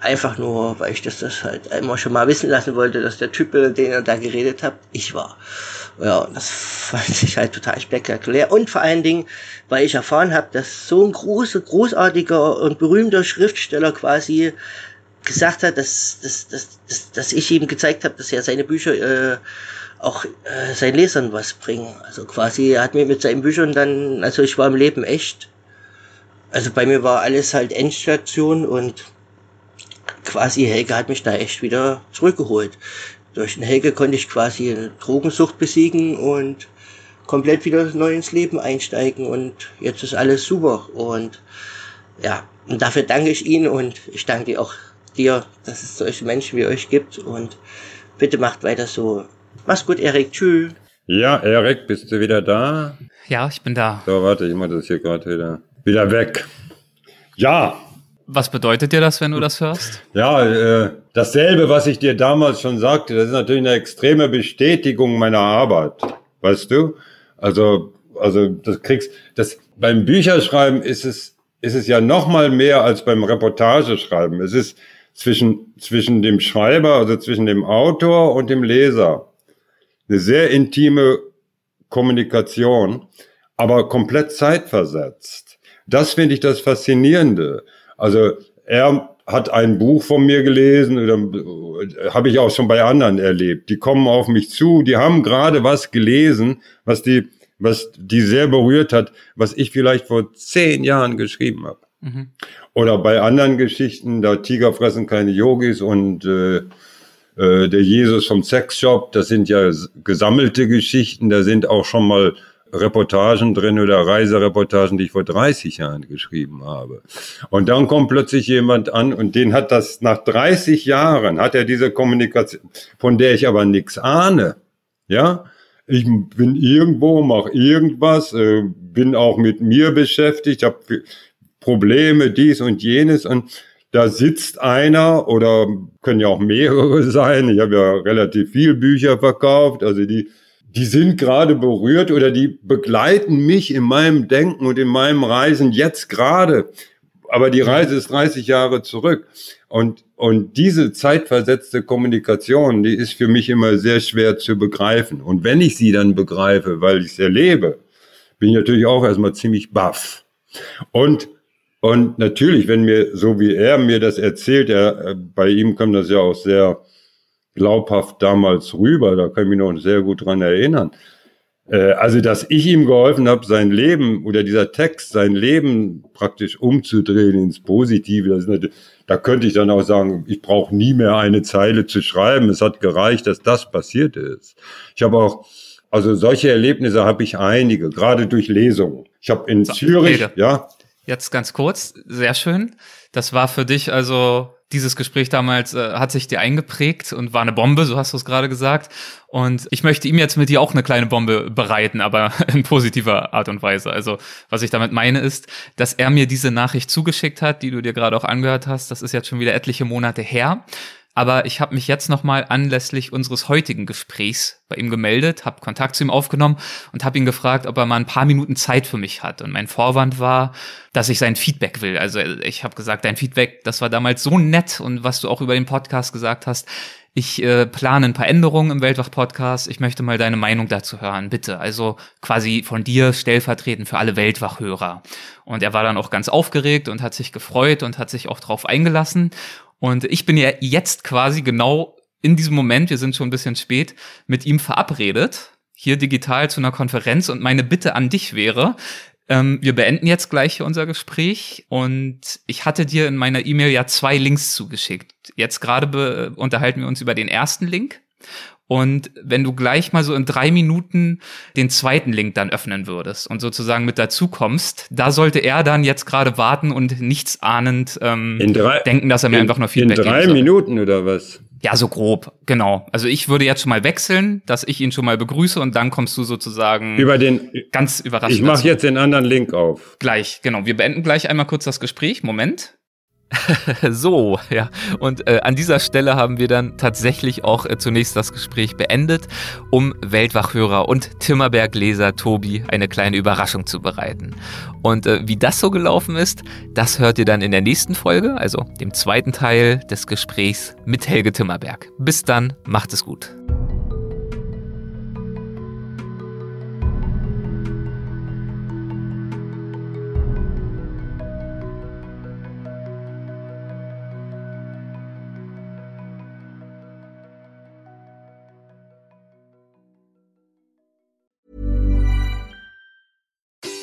Speaker 5: Einfach nur, weil ich das, das halt immer schon mal wissen lassen wollte, dass der Typ, den er da geredet hat, ich war. Ja, das fand ich halt total spektakulär. Und vor allen Dingen, weil ich erfahren habe, dass so ein großer, großartiger und berühmter Schriftsteller quasi gesagt hat, dass, dass, dass, dass, dass ich ihm gezeigt habe, dass er seine Bücher äh, auch äh, seinen Lesern was bringen. Also quasi, er hat mir mit seinen Büchern dann, also ich war im Leben echt. Also bei mir war alles halt Endstation und quasi Helge hat mich da echt wieder zurückgeholt. Durch den Helge konnte ich quasi eine Drogensucht besiegen und komplett wieder neu ins Leben einsteigen und jetzt ist alles super und ja, und dafür danke ich Ihnen und ich danke auch dir, dass es solche Menschen wie euch gibt und bitte macht weiter so. Mach's gut, Erik. Tschüss.
Speaker 1: Ja, Erik, bist du wieder da?
Speaker 3: Ja, ich bin da.
Speaker 1: So, warte, ich mach das hier gerade wieder, wieder weg. Ja,
Speaker 3: was bedeutet dir das, wenn du das hörst?
Speaker 1: Ja, äh, dasselbe, was ich dir damals schon sagte, das ist natürlich eine extreme Bestätigung meiner Arbeit. Weißt du? Also, also das kriegst, das beim Bücherschreiben ist es, ist es ja noch mal mehr als beim Reportageschreiben. Es ist zwischen, zwischen dem Schreiber, also zwischen dem Autor und dem Leser. Eine sehr intime Kommunikation, aber komplett zeitversetzt. Das finde ich das Faszinierende. Also er hat ein Buch von mir gelesen oder äh, habe ich auch schon bei anderen erlebt. Die kommen auf mich zu, die haben gerade was gelesen, was die, was die sehr berührt hat, was ich vielleicht vor zehn Jahren geschrieben habe. Mhm. Oder bei anderen Geschichten, da Tiger fressen keine Yogis und äh, äh, der Jesus vom Sexshop, das sind ja gesammelte Geschichten, da sind auch schon mal Reportagen drin oder Reisereportagen, die ich vor 30 Jahren geschrieben habe. Und dann kommt plötzlich jemand an und den hat das nach 30 Jahren, hat er diese Kommunikation, von der ich aber nichts ahne. Ja, ich bin irgendwo, mache irgendwas, äh, bin auch mit mir beschäftigt, habe Probleme, dies und jenes und da sitzt einer oder können ja auch mehrere sein. Ich habe ja relativ viel Bücher verkauft, also die die sind gerade berührt oder die begleiten mich in meinem Denken und in meinem Reisen jetzt gerade. Aber die Reise ist 30 Jahre zurück. Und, und diese zeitversetzte Kommunikation, die ist für mich immer sehr schwer zu begreifen. Und wenn ich sie dann begreife, weil ich es erlebe, bin ich natürlich auch erstmal ziemlich baff. Und Und natürlich, wenn mir, so wie er mir das erzählt, er, äh, bei ihm kam das ja auch sehr glaubhaft damals rüber, da kann ich mich noch sehr gut dran erinnern. Äh, also, dass ich ihm geholfen habe, sein Leben oder dieser Text, sein Leben praktisch umzudrehen ins Positive, das ist da könnte ich dann auch sagen, ich brauche nie mehr eine Zeile zu schreiben. Es hat gereicht, dass das passiert ist. Ich habe auch, also solche Erlebnisse habe ich einige, gerade durch Lesungen. Ich habe in so, Zürich, Rede. ja.
Speaker 3: Jetzt ganz kurz, sehr schön. Das war für dich also dieses Gespräch damals äh, hat sich dir eingeprägt und war eine Bombe, so hast du es gerade gesagt. Und ich möchte ihm jetzt mit dir auch eine kleine Bombe bereiten, aber in positiver Art und Weise. Also was ich damit meine ist, dass er mir diese Nachricht zugeschickt hat, die du dir gerade auch angehört hast. Das ist jetzt schon wieder etliche Monate her. Aber ich habe mich jetzt nochmal anlässlich unseres heutigen Gesprächs bei ihm gemeldet, habe Kontakt zu ihm aufgenommen und habe ihn gefragt, ob er mal ein paar Minuten Zeit für mich hat. Und mein Vorwand war, dass ich sein Feedback will. Also ich habe gesagt, dein Feedback, das war damals so nett und was du auch über den Podcast gesagt hast. Ich äh, plane ein paar Änderungen im Weltwach-Podcast. Ich möchte mal deine Meinung dazu hören, bitte. Also quasi von dir stellvertretend für alle Weltwach-Hörer. Und er war dann auch ganz aufgeregt und hat sich gefreut und hat sich auch drauf eingelassen. Und ich bin ja jetzt quasi genau in diesem Moment, wir sind schon ein bisschen spät, mit ihm verabredet, hier digital zu einer Konferenz. Und meine Bitte an dich wäre, ähm, wir beenden jetzt gleich unser Gespräch und ich hatte dir in meiner E-Mail ja zwei Links zugeschickt. Jetzt gerade unterhalten wir uns über den ersten Link und wenn du gleich mal so in drei Minuten den zweiten Link dann öffnen würdest und sozusagen mit dazu kommst, da sollte er dann jetzt gerade warten und nichts ahnend ähm, drei, denken, dass er mir in, einfach nur Feedback
Speaker 1: In drei Minuten oder was?
Speaker 3: Ja, so grob, genau. Also ich würde jetzt schon mal wechseln, dass ich ihn schon mal begrüße und dann kommst du sozusagen
Speaker 1: über den
Speaker 3: ganz überrascht.
Speaker 1: Ich mache jetzt den anderen Link auf.
Speaker 3: Gleich, genau. Wir beenden gleich einmal kurz das Gespräch. Moment. so, ja. Und äh, an dieser Stelle haben wir dann tatsächlich auch äh, zunächst das Gespräch beendet, um Weltwachhörer und Timmerberg-Leser Tobi eine kleine Überraschung zu bereiten. Und äh, wie das so gelaufen ist, das hört ihr dann in der nächsten Folge, also dem zweiten Teil des Gesprächs mit Helge Timmerberg. Bis dann, macht es gut.